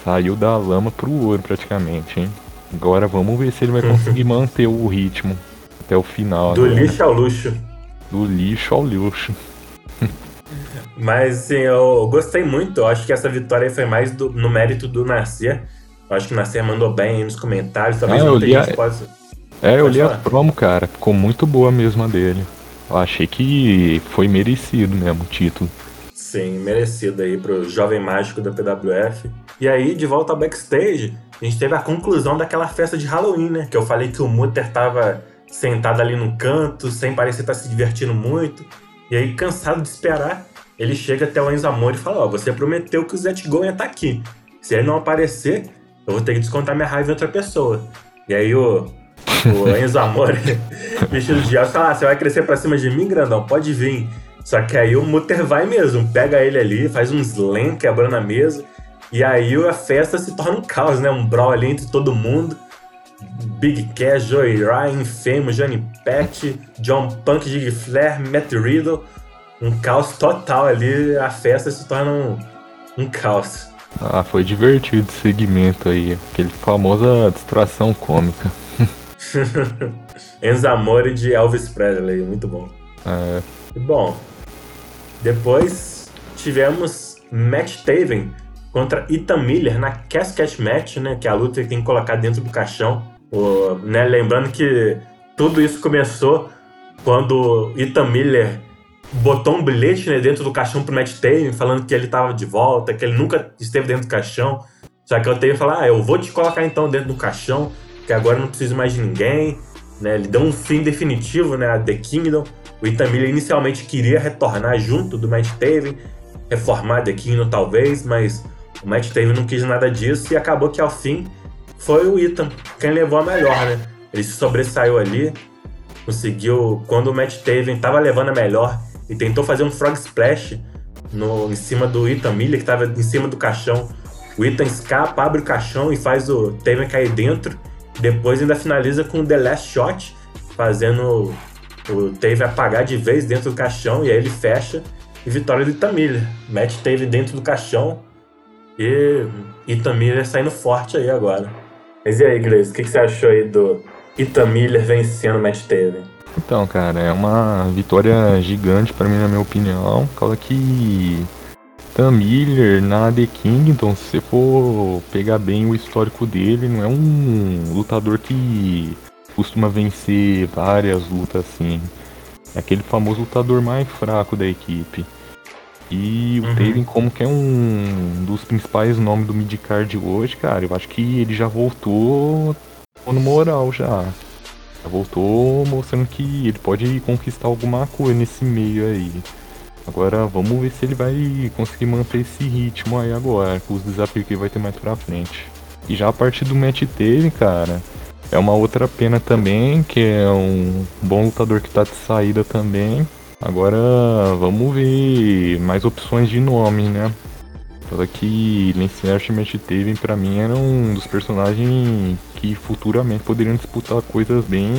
Saiu da lama pro ouro praticamente, hein? Agora vamos ver se ele vai conseguir manter o ritmo até o final. Do né? lixo ao luxo. Do lixo ao luxo. (laughs) Mas assim, eu gostei muito. Eu acho que essa vitória foi mais do, no mérito do Nascer. Eu acho que o Nascer mandou bem aí nos comentários. Talvez é, eu li a... possa... É, eu li a promo, cara. Ficou muito boa mesmo a dele. Eu achei que foi merecido mesmo o título. Sim, merecido aí pro jovem mágico da PWF. E aí, de volta ao backstage, a gente teve a conclusão daquela festa de Halloween, né? Que eu falei que o Mutter tava sentado ali no canto, sem parecer estar tá se divertindo muito. E aí, cansado de esperar, ele chega até o Enzo Amor e fala: Ó, você prometeu que o Zet Go ia estar tá aqui. Se ele não aparecer, eu vou ter que descontar minha raiva em outra pessoa. E aí o, o (laughs) Enzo Amor, (laughs) vestido de aço, fala: ah, você vai crescer pra cima de mim, grandão? Pode vir. Só que aí o Mutter vai mesmo, pega ele ali, faz um slam quebrando a mesa. E aí a festa se torna um caos, né? Um brawl ali entre todo mundo. Big Cash, Joey Ryan, Famous, Johnny Pet, John Punk, Gig Flair, Matt Riddle um caos total ali, a festa se torna um, um caos. Ah, foi divertido esse segmento aí, aquele famosa distração cômica. (laughs) Enzamore de Elvis Presley, muito bom. É. Bom, depois tivemos Matt Taven contra Ethan Miller na Casket Match, né? Que é a luta que tem que colocar dentro do caixão. O, né, lembrando que tudo isso começou quando Ethan Miller botou um bilhete né, dentro do caixão pro Matt Taven, falando que ele tava de volta, que ele nunca esteve dentro do caixão. Só que o Taven falou, ah, eu vou te colocar então dentro do caixão, que agora não preciso mais de ninguém. Né? Ele deu um fim definitivo né, a The Kingdom. O Itamilha inicialmente queria retornar junto do Matt Taven, reformar The Kingdom talvez, mas o Matt Taven não quis nada disso e acabou que ao fim foi o Ethan quem levou a melhor, né? Ele se sobressaiu ali, conseguiu, quando o Matt Taven estava levando a melhor, e tentou fazer um frog splash no, em cima do Ethan Miller, que estava em cima do caixão. O Ethan escapa, abre o caixão e faz o Taven cair dentro. Depois ainda finaliza com o The Last Shot, fazendo o Taven apagar de vez dentro do caixão e aí ele fecha. E vitória do Ethan Miller. Matt Taven dentro do caixão e Ethan Miller saindo forte aí agora. Mas e aí, Grace, o que, que você achou aí do Ethan Miller vencendo o Matt Taven? Então, cara, é uma vitória gigante para mim, na minha opinião. Causa que Tam Miller na The Kingdom, se você for pegar bem o histórico dele, não é um lutador que costuma vencer várias lutas assim. É aquele famoso lutador mais fraco da equipe. E o uhum. Taven, como que é um dos principais nomes do midcard hoje, cara, eu acho que ele já voltou no moral já voltou mostrando que ele pode conquistar alguma coisa nesse meio aí. Agora vamos ver se ele vai conseguir manter esse ritmo aí agora, com os desafios que ele vai ter mais pra frente. E já a partir do match teve, cara, é uma outra pena também, que é um bom lutador que tá de saída também. Agora vamos ver mais opções de nome, né? Só que Lance e Matt Taven pra mim era um dos personagens que que futuramente poderiam disputar coisas bem,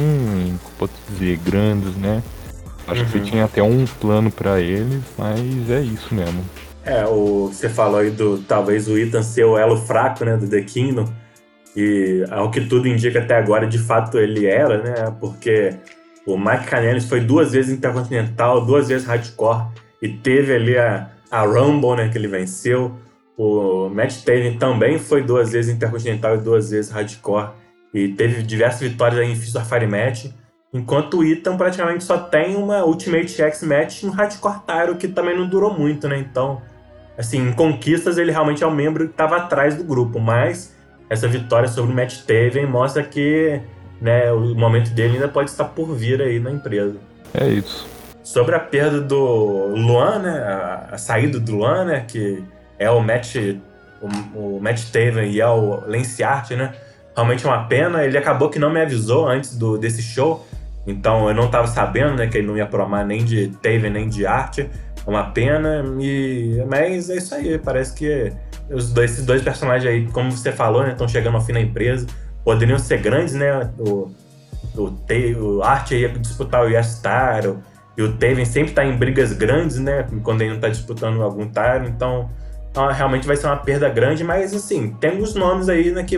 como posso dizer, grandes, né? Acho uhum. que você uhum. tinha até um plano para eles, mas é isso mesmo. É, o, você falou aí do talvez o Ethan ser o elo fraco, né, do The Kingdom. E ao que tudo indica até agora, de fato ele era, né? Porque o Mike Canellis foi duas vezes intercontinental, duas vezes hardcore e teve ali a, a Rumble, né, que ele venceu. O Matt Taven também foi duas vezes intercontinental e duas vezes hardcore e teve diversas vitórias em Fist Fire Match. Enquanto o Ethan praticamente só tem uma Ultimate X Match no Hardcore Tyro, que também não durou muito, né? Então, assim, em conquistas ele realmente é o um membro que estava atrás do grupo, mas essa vitória sobre o Matt Taven mostra que né, o momento dele ainda pode estar por vir aí na empresa. É isso. Sobre a perda do Luan, né, a, a saída do Luan, né, que é o Matt, o, o Matt Taven e é o Lance Art, né, realmente é uma pena. Ele acabou que não me avisou antes do, desse show, então eu não estava sabendo, né, que ele não ia promar nem de Taven nem de Art. É uma pena, e, mas é isso aí, parece que os dois, esses dois personagens aí, como você falou, né, estão chegando ao fim da empresa, poderiam ser grandes, né? O, o, o ia disputar o Yastaro, e o Taven sempre está em brigas grandes, né? Quando ele não está disputando algum Taro, então, realmente vai ser uma perda grande, mas assim, tem os nomes aí, né? Que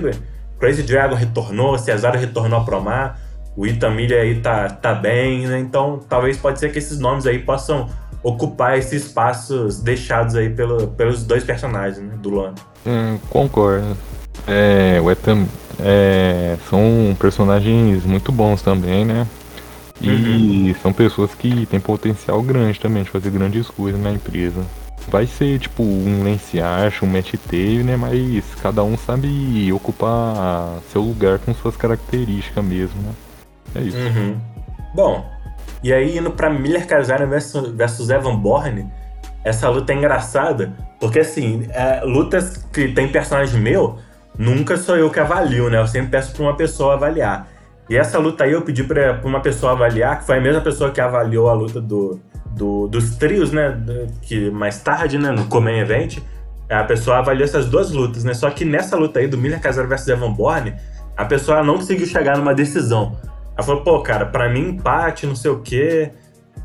Crazy Dragon retornou, Cesaro retornou a Promar, o Itamilha aí tá, tá bem, né? Então talvez pode ser que esses nomes aí possam ocupar esses espaços deixados aí pelo, pelos dois personagens né, do Luan. Hum, concordo. É, o Etam, é, são personagens muito bons também, né? E uhum. são pessoas que têm potencial grande também de fazer grandes coisas na empresa. Vai ser tipo um Lance Arch, um Matt Taylor, né? Mas cada um sabe ocupar seu lugar com suas características mesmo, né? É isso. Uhum. Bom, e aí indo pra Miller Kazarian versus, versus Evan Bourne, essa luta é engraçada, porque assim, é, lutas que tem personagem meu, nunca sou eu que avalio, né? Eu sempre peço pra uma pessoa avaliar. E essa luta aí eu pedi pra uma pessoa avaliar, que foi a mesma pessoa que avaliou a luta do, do dos trios, né? Que mais tarde, né, no Comen Event, a pessoa avaliou essas duas lutas, né? Só que nessa luta aí do Miller Casaro versus Evan Bourne, a pessoa não conseguiu chegar numa decisão. Ela falou, pô, cara, pra mim empate, não sei o quê.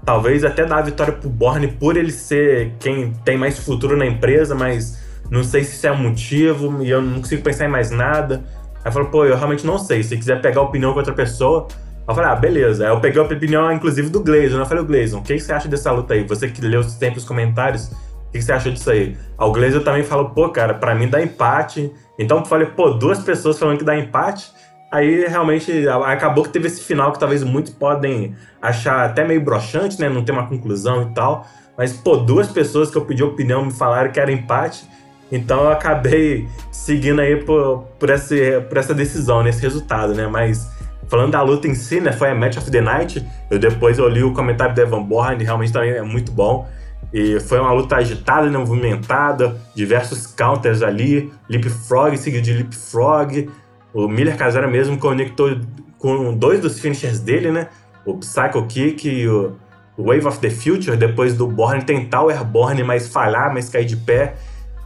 Talvez até dar a vitória pro Bourne por ele ser quem tem mais futuro na empresa, mas não sei se isso é um motivo e eu não consigo pensar em mais nada. Aí falou, pô, eu realmente não sei. Se quiser pegar opinião de outra pessoa. Eu falei, ah, beleza. Aí eu peguei a opinião, inclusive, do Gleison. Eu falei, Gleison, o que você acha dessa luta aí? Você que leu sempre os comentários, o que você acha disso aí? Aí o Gleison também falou, pô, cara, pra mim dá empate. Então eu falei, pô, duas pessoas falando que dá empate. Aí realmente acabou que teve esse final que talvez muitos podem achar até meio broxante, né? Não ter uma conclusão e tal. Mas, pô, duas pessoas que eu pedi opinião me falaram que era empate. Então eu acabei seguindo aí por, por, esse, por essa decisão, nesse resultado, né? Mas falando da luta em si, né? Foi a Match of the Night. Eu depois eu li o comentário do Evan Bourne, realmente também é muito bom. E foi uma luta agitada, né, movimentada, diversos counters ali, leapfrog seguido de leapfrog. O Miller Casara mesmo conectou com dois dos finishers dele, né? O Psycho Kick e o Wave of the Future, depois do Borne tentar o Airborne, mas falhar, mas cair de pé.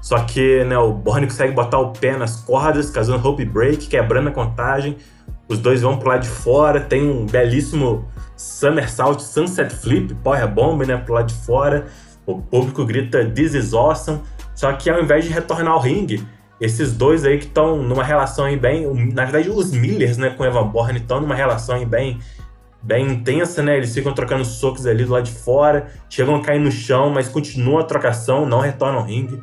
Só que né, o Borne consegue botar o pé nas cordas, causando Hope Break, quebrando a contagem. Os dois vão pro lado de fora. Tem um belíssimo Somersault Sunset Flip, Power Bomb, né, pro lado de fora. O público grita This is awesome. Só que ao invés de retornar ao ringue, esses dois aí que estão numa relação aí bem. Na verdade, os Millers, né, com Evan Bourne estão numa relação aí bem bem intensa, né? Eles ficam trocando socos ali do lado de fora, chegam a cair no chão, mas continua a trocação, não retornam ao ringue.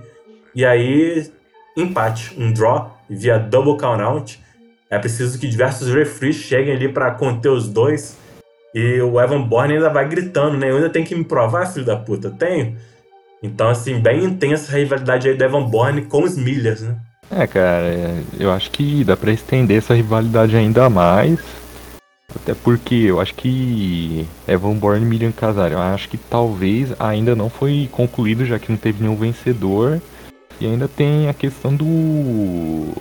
E aí, empate, um draw via double count. É preciso que diversos referees cheguem ali para conter os dois. E o Evan Bourne ainda vai gritando, né? Eu ainda tenho que me provar, filho da puta. Tenho. Então, assim, bem intensa a rivalidade aí do Evan Bourne com os Milhas, né? É, cara, eu acho que dá pra estender essa rivalidade ainda mais. Até porque eu acho que Evan Bourne e Millian casaram. Eu acho que talvez ainda não foi concluído, já que não teve nenhum vencedor. E ainda tem a questão do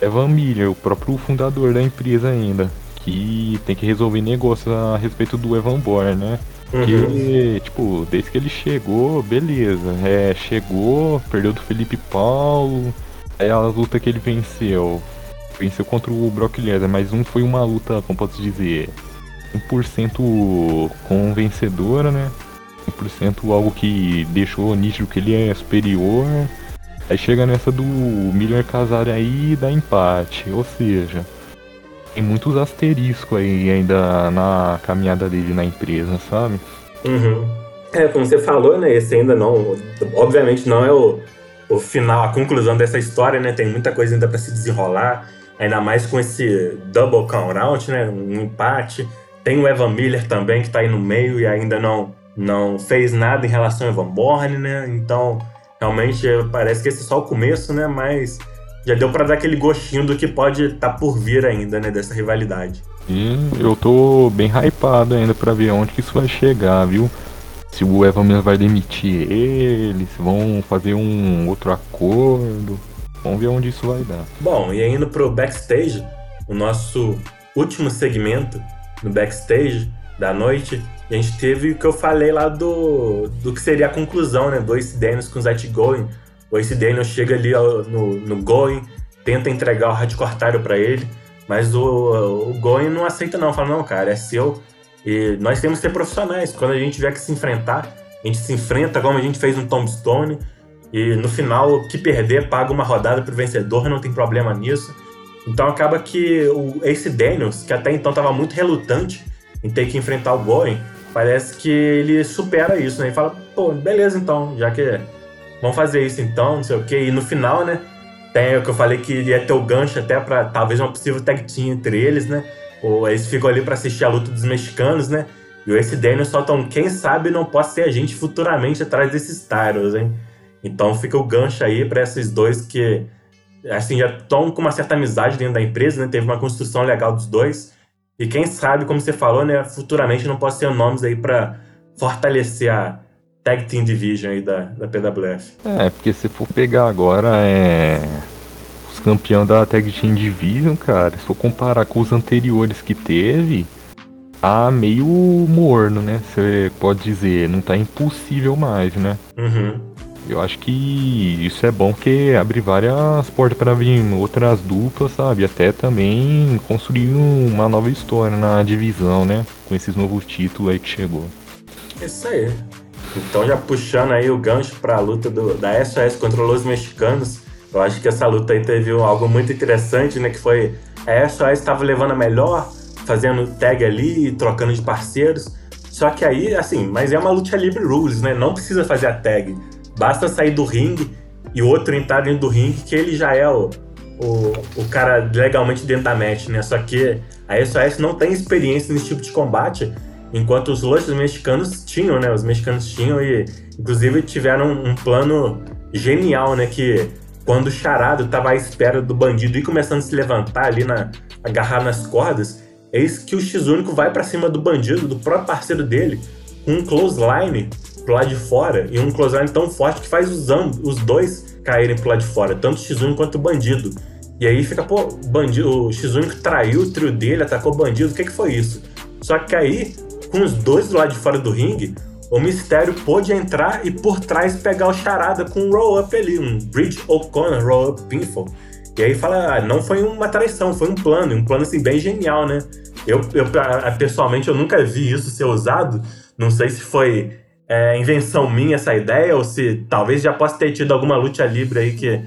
Evan Miller, o próprio fundador da empresa ainda, que tem que resolver negócios a respeito do Evan Bourne, né? Uhum. tipo, desde que ele chegou, beleza. É, chegou, perdeu do Felipe Paulo, aí a luta que ele venceu venceu contra o Brock Lesnar, mas um foi uma luta, como posso dizer, 100% convencedora, né? 100% algo que deixou nítido que ele é superior. Aí chega nessa do Miller casar aí e dá empate. Ou seja, tem muitos asteriscos aí ainda na caminhada dele na empresa, sabe? Uhum. É, como você falou, né? Esse ainda não. Obviamente não é o, o final, a conclusão dessa história, né? Tem muita coisa ainda para se desenrolar. Ainda mais com esse double count out, né? Um empate. Tem o Evan Miller também, que tá aí no meio e ainda não, não fez nada em relação ao Evan Bourne, né? Então, realmente, parece que esse é só o começo, né? Mas já deu para dar aquele gostinho do que pode estar tá por vir ainda, né? Dessa rivalidade. E eu tô bem hypado ainda para ver onde que isso vai chegar, viu? Se o Evan vai demitir ele, se vão fazer um outro acordo. Vamos ver onde isso vai dar. Bom, e indo pro backstage, o nosso último segmento no backstage da noite, a gente teve o que eu falei lá do, do que seria a conclusão, né? Do Ace Daniels com o Zach Going. O Ace Daniels chega ali no, no Going, tenta entregar o hardcore para ele, mas o, o Going não aceita não, fala, não, cara, é seu. E nós temos que ser profissionais. Quando a gente tiver que se enfrentar, a gente se enfrenta como a gente fez no Tombstone. E no final, que perder paga uma rodada pro vencedor, não tem problema nisso. Então acaba que o Ace Daniels, que até então estava muito relutante em ter que enfrentar o Going, parece que ele supera isso, né? E fala, pô, beleza então, já que vamos fazer isso então, não sei o quê. E no final, né, tem o que eu falei que ia ter o gancho até para talvez uma possível tag team entre eles, né? Ou eles ficam ali para assistir a luta dos mexicanos, né? E o Ace Daniels soltam, quem sabe não possa ser a gente futuramente atrás desses Tyros, hein? Então fica o gancho aí para esses dois que assim, já estão com uma certa amizade dentro da empresa, né? Teve uma construção legal dos dois. E quem sabe, como você falou, né? Futuramente não posso ter nomes aí para fortalecer a Tag Team Division aí da, da PWF. É, porque se for pegar agora, é. Os campeões da Tag Team Division, cara, se for comparar com os anteriores que teve, tá meio morno, né? Você pode dizer, não tá impossível mais, né? Uhum. Eu acho que isso é bom porque abre várias portas para vir outras duplas, sabe? Até também construir uma nova história na divisão, né? Com esses novos títulos aí que chegou. Isso aí. Então já puxando aí o gancho para a luta do, da SOS contra os mexicanos, eu acho que essa luta aí teve algo muito interessante, né? Que foi a SOS estava levando a melhor, fazendo tag ali, trocando de parceiros. Só que aí, assim, mas é uma luta livre rules, né? Não precisa fazer a tag. Basta sair do ringue e o outro entrar dentro do ringue que ele já é o, o, o cara legalmente dentro da match, né? Só que a SOS não tem experiência nesse tipo de combate, enquanto os lutas mexicanos tinham, né? Os mexicanos tinham e, inclusive, tiveram um plano genial, né? Que quando o charado estava à espera do bandido e começando a se levantar ali, na, agarrar nas cordas, eis que o X-Único vai para cima do bandido, do próprio parceiro dele, com um clothesline pro lado de fora e um clothesline tão forte que faz os, os dois caírem pro lado de fora, tanto o X1 quanto o bandido. E aí fica, pô, bandido, o X1 que traiu o trio dele, atacou o bandido, o que, que foi isso? Só que aí, com os dois do lado de fora do ringue, o Mistério pôde entrar e por trás pegar o charada com um roll-up ali, um Bridge O'Connor roll-up pinfall. E aí fala, ah, não foi uma traição, foi um plano, um plano assim bem genial, né? Eu, eu pessoalmente eu nunca vi isso ser usado. Não sei se foi é invenção minha essa ideia, ou se talvez já possa ter tido alguma luta livre aí que.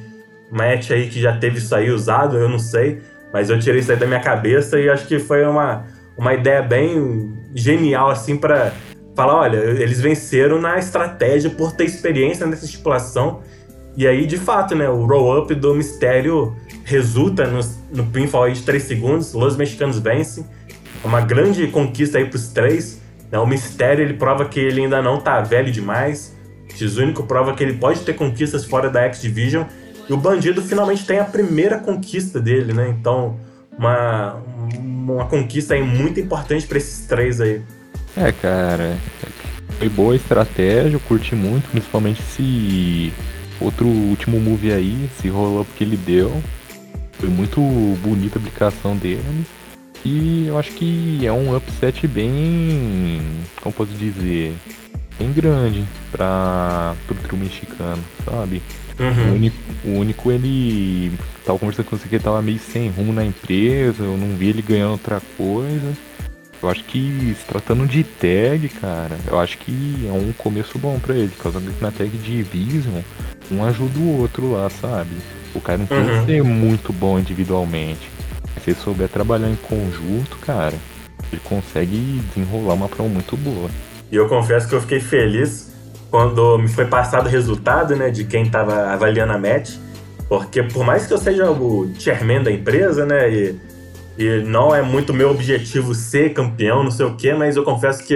Match aí que já teve isso aí usado, eu não sei. Mas eu tirei isso aí da minha cabeça e acho que foi uma, uma ideia bem genial, assim, para falar: olha, eles venceram na estratégia por ter experiência nessa estipulação. E aí, de fato, né, o roll-up do mistério resulta no, no pinfall aí de 3 segundos. Os mexicanos vencem. É uma grande conquista aí pros três. O Mistério ele prova que ele ainda não tá velho demais. X-Único prova que ele pode ter conquistas fora da X-Division. E o Bandido finalmente tem a primeira conquista dele, né? Então, uma, uma conquista aí muito importante para esses três aí. É, cara, foi boa estratégia, eu curti muito, principalmente esse outro último move aí, esse roll-up que ele deu. Foi muito bonita a aplicação dele. E eu acho que é um upset bem. Como posso dizer? Bem grande para o trio mexicano, sabe? Uhum. O, único, o único, ele tava conversando com você que ele tava meio sem rumo na empresa, eu não vi ele ganhando outra coisa. Eu acho que se tratando de tag, cara, eu acho que é um começo bom para ele, por causa que na tag de Vision, um ajuda o outro lá, sabe? O cara não tem uhum. que ser muito bom individualmente. Se ele souber trabalhar em conjunto, cara, ele consegue desenrolar uma prova muito boa. E eu confesso que eu fiquei feliz quando me foi passado o resultado, né, de quem tava avaliando a match. Porque por mais que eu seja o chairman da empresa, né, e, e não é muito meu objetivo ser campeão, não sei o quê, mas eu confesso que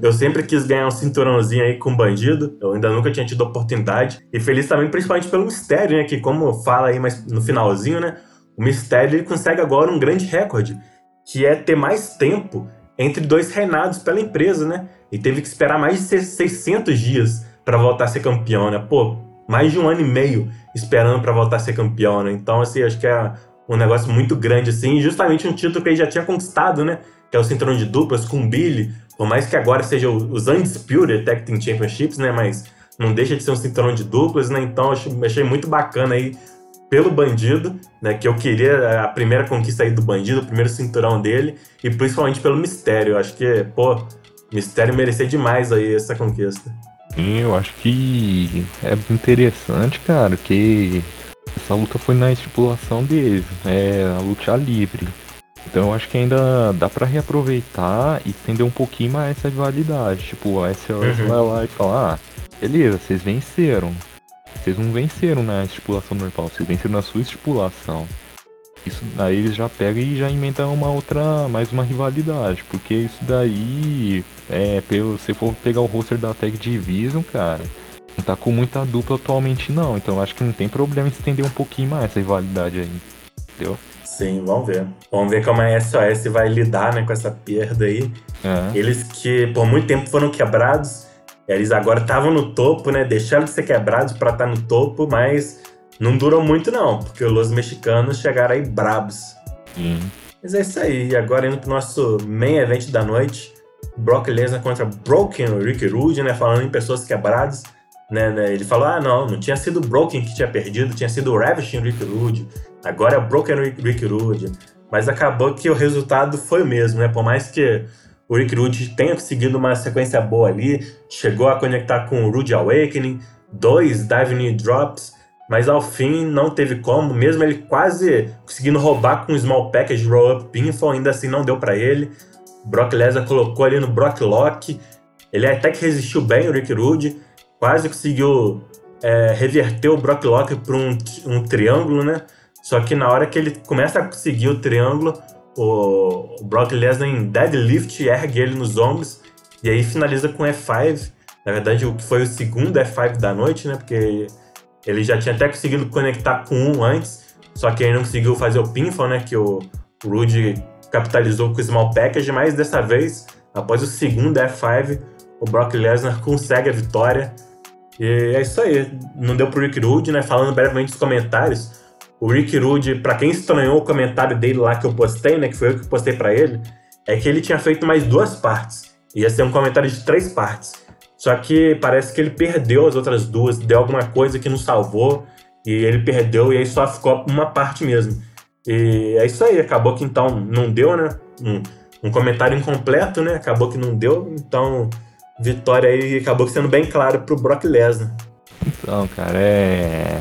eu sempre quis ganhar um cinturãozinho aí com bandido. Eu ainda nunca tinha tido oportunidade. E feliz também, principalmente pelo mistério, né? Que como fala aí mais no finalzinho, né? O mistério ele consegue agora um grande recorde, que é ter mais tempo entre dois reinados pela empresa, né? E teve que esperar mais de 600 dias para voltar a ser campeão, né? Pô, mais de um ano e meio esperando para voltar a ser campeão, né? Então, assim, acho que é um negócio muito grande, assim, justamente um título que ele já tinha conquistado, né? Que é o cinturão de duplas com o Billy, por mais que agora seja os Undisputed Tag Team Championships, né? Mas não deixa de ser um cinturão de duplas, né? Então, achei muito bacana aí pelo Bandido, né? Que eu queria a primeira conquista aí do Bandido, o primeiro cinturão dele, e principalmente pelo Mistério. Eu acho que, pô, Mistério merecia demais aí essa conquista. Sim, eu acho que é interessante, cara, que essa luta foi na estipulação deles, é a luta livre. Então eu acho que ainda dá para reaproveitar e estender um pouquinho mais essa rivalidade. Tipo, a SOS uhum. vai lá e fala, ah, beleza, vocês venceram. Vocês não venceram na estipulação normal, vocês venceram na sua estipulação. Isso daí eles já pegam e já inventam uma outra, mais uma rivalidade, porque isso daí, é, pelo, se for pegar o roster da Tag Division, cara, não tá com muita dupla atualmente não, então acho que não tem problema em estender um pouquinho mais essa rivalidade aí, entendeu? Sim, vamos ver. Vamos ver como a SOS vai lidar né, com essa perda aí. É. Eles que por muito tempo foram quebrados, eles agora estavam no topo, né? Deixaram de ser quebrados para estar tá no topo, mas não durou muito não, porque os mexicanos chegaram aí brabos. Sim. Mas é isso aí. E agora indo pro nosso main event da noite, Brock Lesnar contra Broken Rick Rude, né? Falando em pessoas quebradas. Né, né, ele falou, ah, não, não tinha sido Broken que tinha perdido, tinha sido o Ravishing Rick Rude. Agora é Broken Rick, Rick Rude. Mas acabou que o resultado foi o mesmo, né? Por mais que o Rick Rude tenha conseguido uma sequência boa ali, chegou a conectar com o Rude Awakening, dois Diving Drops, mas ao fim não teve como, mesmo ele quase conseguindo roubar com o Small Package Roll Up Pinfall, ainda assim não deu para ele. Brock Lesnar colocou ali no Brock Lock, ele até que resistiu bem, o Rick Rude, quase conseguiu é, reverter o Brock Lock para um, um triângulo, né? Só que na hora que ele começa a conseguir o triângulo, o, Brock Lesnar em deadlift ergue ele nos ombros e aí finaliza com F5. Na verdade, o que foi o segundo F5 da noite, né? Porque ele já tinha até conseguido conectar com um antes, só que ele não conseguiu fazer o pinfall, né? Que o Rude capitalizou com o Small Package, mas dessa vez, após o segundo F5, o Brock Lesnar consegue a vitória. E é isso aí. Não deu pro Rick Rude, né? Falando brevemente dos comentários. O Rick Rude, para quem estranhou o comentário dele lá que eu postei, né? Que foi eu que postei para ele, é que ele tinha feito mais duas partes. Ia ser um comentário de três partes. Só que parece que ele perdeu as outras duas, deu alguma coisa que não salvou, e ele perdeu, e aí só ficou uma parte mesmo. E é isso aí, acabou que então não deu, né? Um, um comentário incompleto, né? Acabou que não deu, então vitória aí acabou sendo bem claro pro Brock Lesnar. Então, cara, é.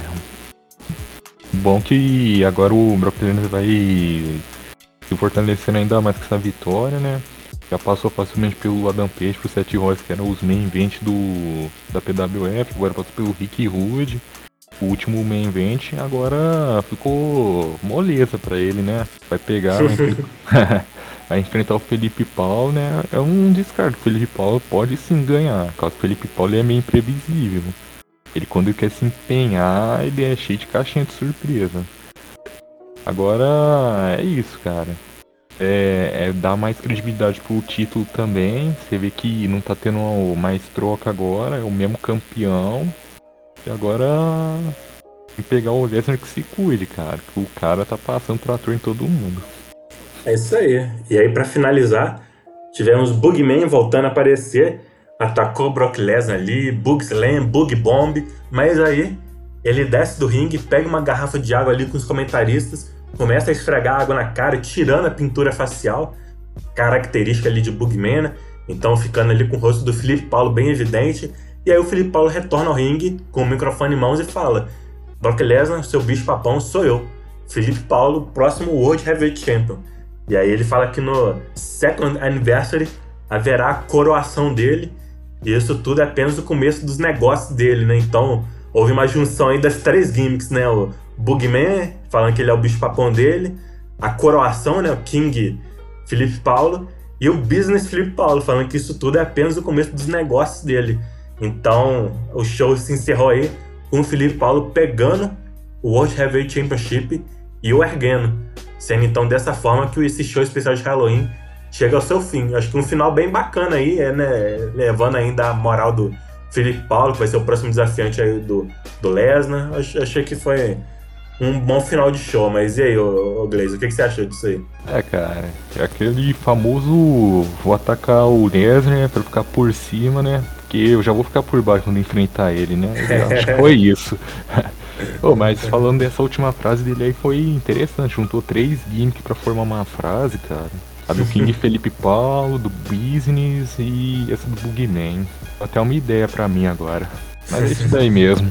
Bom que agora o Brock Lesnar vai se fortalecendo ainda mais com essa vitória, né? já passou facilmente pelo Adam Page, pro Seth Rollins, que eram os main event do, da PWF, agora passou pelo Rick Rude, o último main event, agora ficou moleza para ele, né? Vai pegar, vai (laughs) (laughs) enfrentar o Felipe Paulo, né? É um descarto, o Felipe Paulo pode sim ganhar, caso o Felipe Paulo é meio imprevisível. Ele quando quer se empenhar, ele é cheio de caixinha de surpresa. Agora é isso, cara é, é dar mais credibilidade pro título também. Você vê que não tá tendo mais troca agora, é o mesmo campeão. E agora pegar o Lesnar que se cuide, cara. Que o cara tá passando trator em todo mundo. É isso aí. E aí, para finalizar, tivemos Bugman voltando a aparecer. Atacou Brock Lesnar ali, Bug Slam, Bug Bomb. Mas aí Ele desce do ringue, pega uma garrafa de água ali com os comentaristas, começa a esfregar água na cara, tirando a pintura facial, característica ali de Bugman, né? então ficando ali com o rosto do Felipe Paulo bem evidente. E aí o Felipe Paulo retorna ao ringue com o microfone em mãos e fala: Brock Lesnar, seu bicho papão sou eu. Felipe Paulo, próximo World Heavyweight Champion. E aí ele fala que no Second Anniversary haverá a coroação dele. E isso tudo é apenas o começo dos negócios dele, né? Então houve uma junção aí das três gimmicks, né? O Bugman, falando que ele é o bicho papão dele. A coroação, né? O King Felipe Paulo. E o Business Felipe Paulo, falando que isso tudo é apenas o começo dos negócios dele. Então o show se encerrou aí com o Felipe Paulo pegando o World Heavyweight Championship e o erguendo. Sendo então dessa forma que esse show especial de Halloween chega ao seu fim. Acho que um final bem bacana aí, é, né? Levando ainda a moral do Felipe Paulo, que vai ser o próximo desafiante aí do, do Lesnar. Achei que foi um bom final de show, mas e aí, ô, ô Glaze, o que, que, você achou disso aí? É, cara, é aquele famoso vou atacar o Lesnar né, pra ficar por cima, né? Porque eu já vou ficar por baixo quando enfrentar ele, né? Acho que foi (laughs) isso. (laughs) oh, mas falando dessa última frase dele aí foi interessante, juntou três gimmicks pra formar uma frase, cara. A do King (laughs) Felipe Paulo, do Business e essa do Bugman. Até uma ideia pra mim agora. Mas é isso daí mesmo.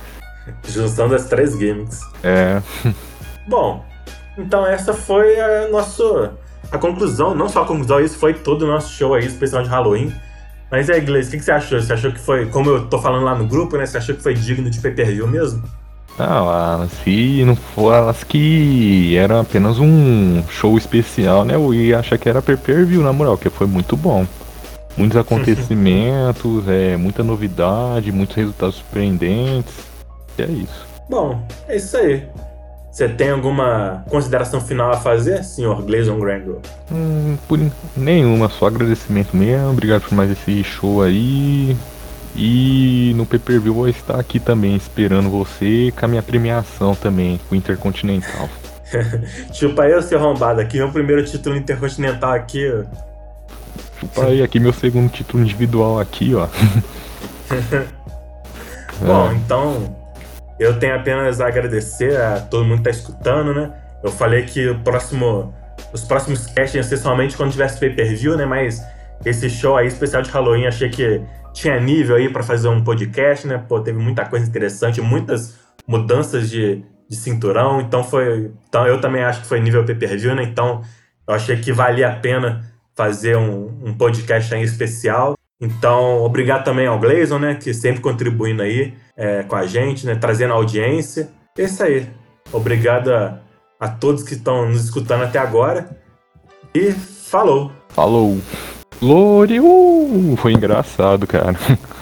(laughs) Junção das três gimmicks. É. (laughs) Bom, então essa foi a nossa a conclusão, não só a conclusão, isso foi todo o nosso show aí, especial de Halloween. Mas aí, Gleice, o que, que, você achou? Você achou que foi, como eu tô falando lá no grupo, né? Você achou que foi digno de pay-per-view mesmo? Não, se não fosse que era apenas um show especial, né? Eu ia achar que era pay-per-view, na moral, que foi muito bom. Muitos (laughs) acontecimentos, é, muita novidade, muitos resultados surpreendentes. E é isso. Bom, é isso aí. Você tem alguma consideração final a fazer, senhor Gleison Grangle? Hum, por nenhuma, só agradecimento mesmo. Obrigado por mais esse show aí. E no Pay Per View vou estar aqui também esperando você com a minha premiação também, o Intercontinental. (laughs) Chupa aí, seu arrombado, aqui meu primeiro título intercontinental aqui. Chupa aí, aqui meu segundo título individual aqui, ó. (laughs) Bom, é. então eu tenho apenas a agradecer a todo mundo que está escutando, né? Eu falei que o próximo, os próximos casts iam ser somente quando tivesse pay-per-view, né? Mas esse show aí especial de Halloween, achei que tinha nível aí para fazer um podcast, né? Pô, teve muita coisa interessante, muitas mudanças de, de cinturão, então foi, então eu também acho que foi nível pay-per-view, né? Então eu achei que valia a pena fazer um, um podcast aí especial. Então, obrigado também ao Gleison, né, que sempre contribuindo aí é, com a gente, né, trazendo audiência. É isso aí. Obrigado a, a todos que estão nos escutando até agora. E falou! Falou! Glória! Uh, foi engraçado, cara. (laughs)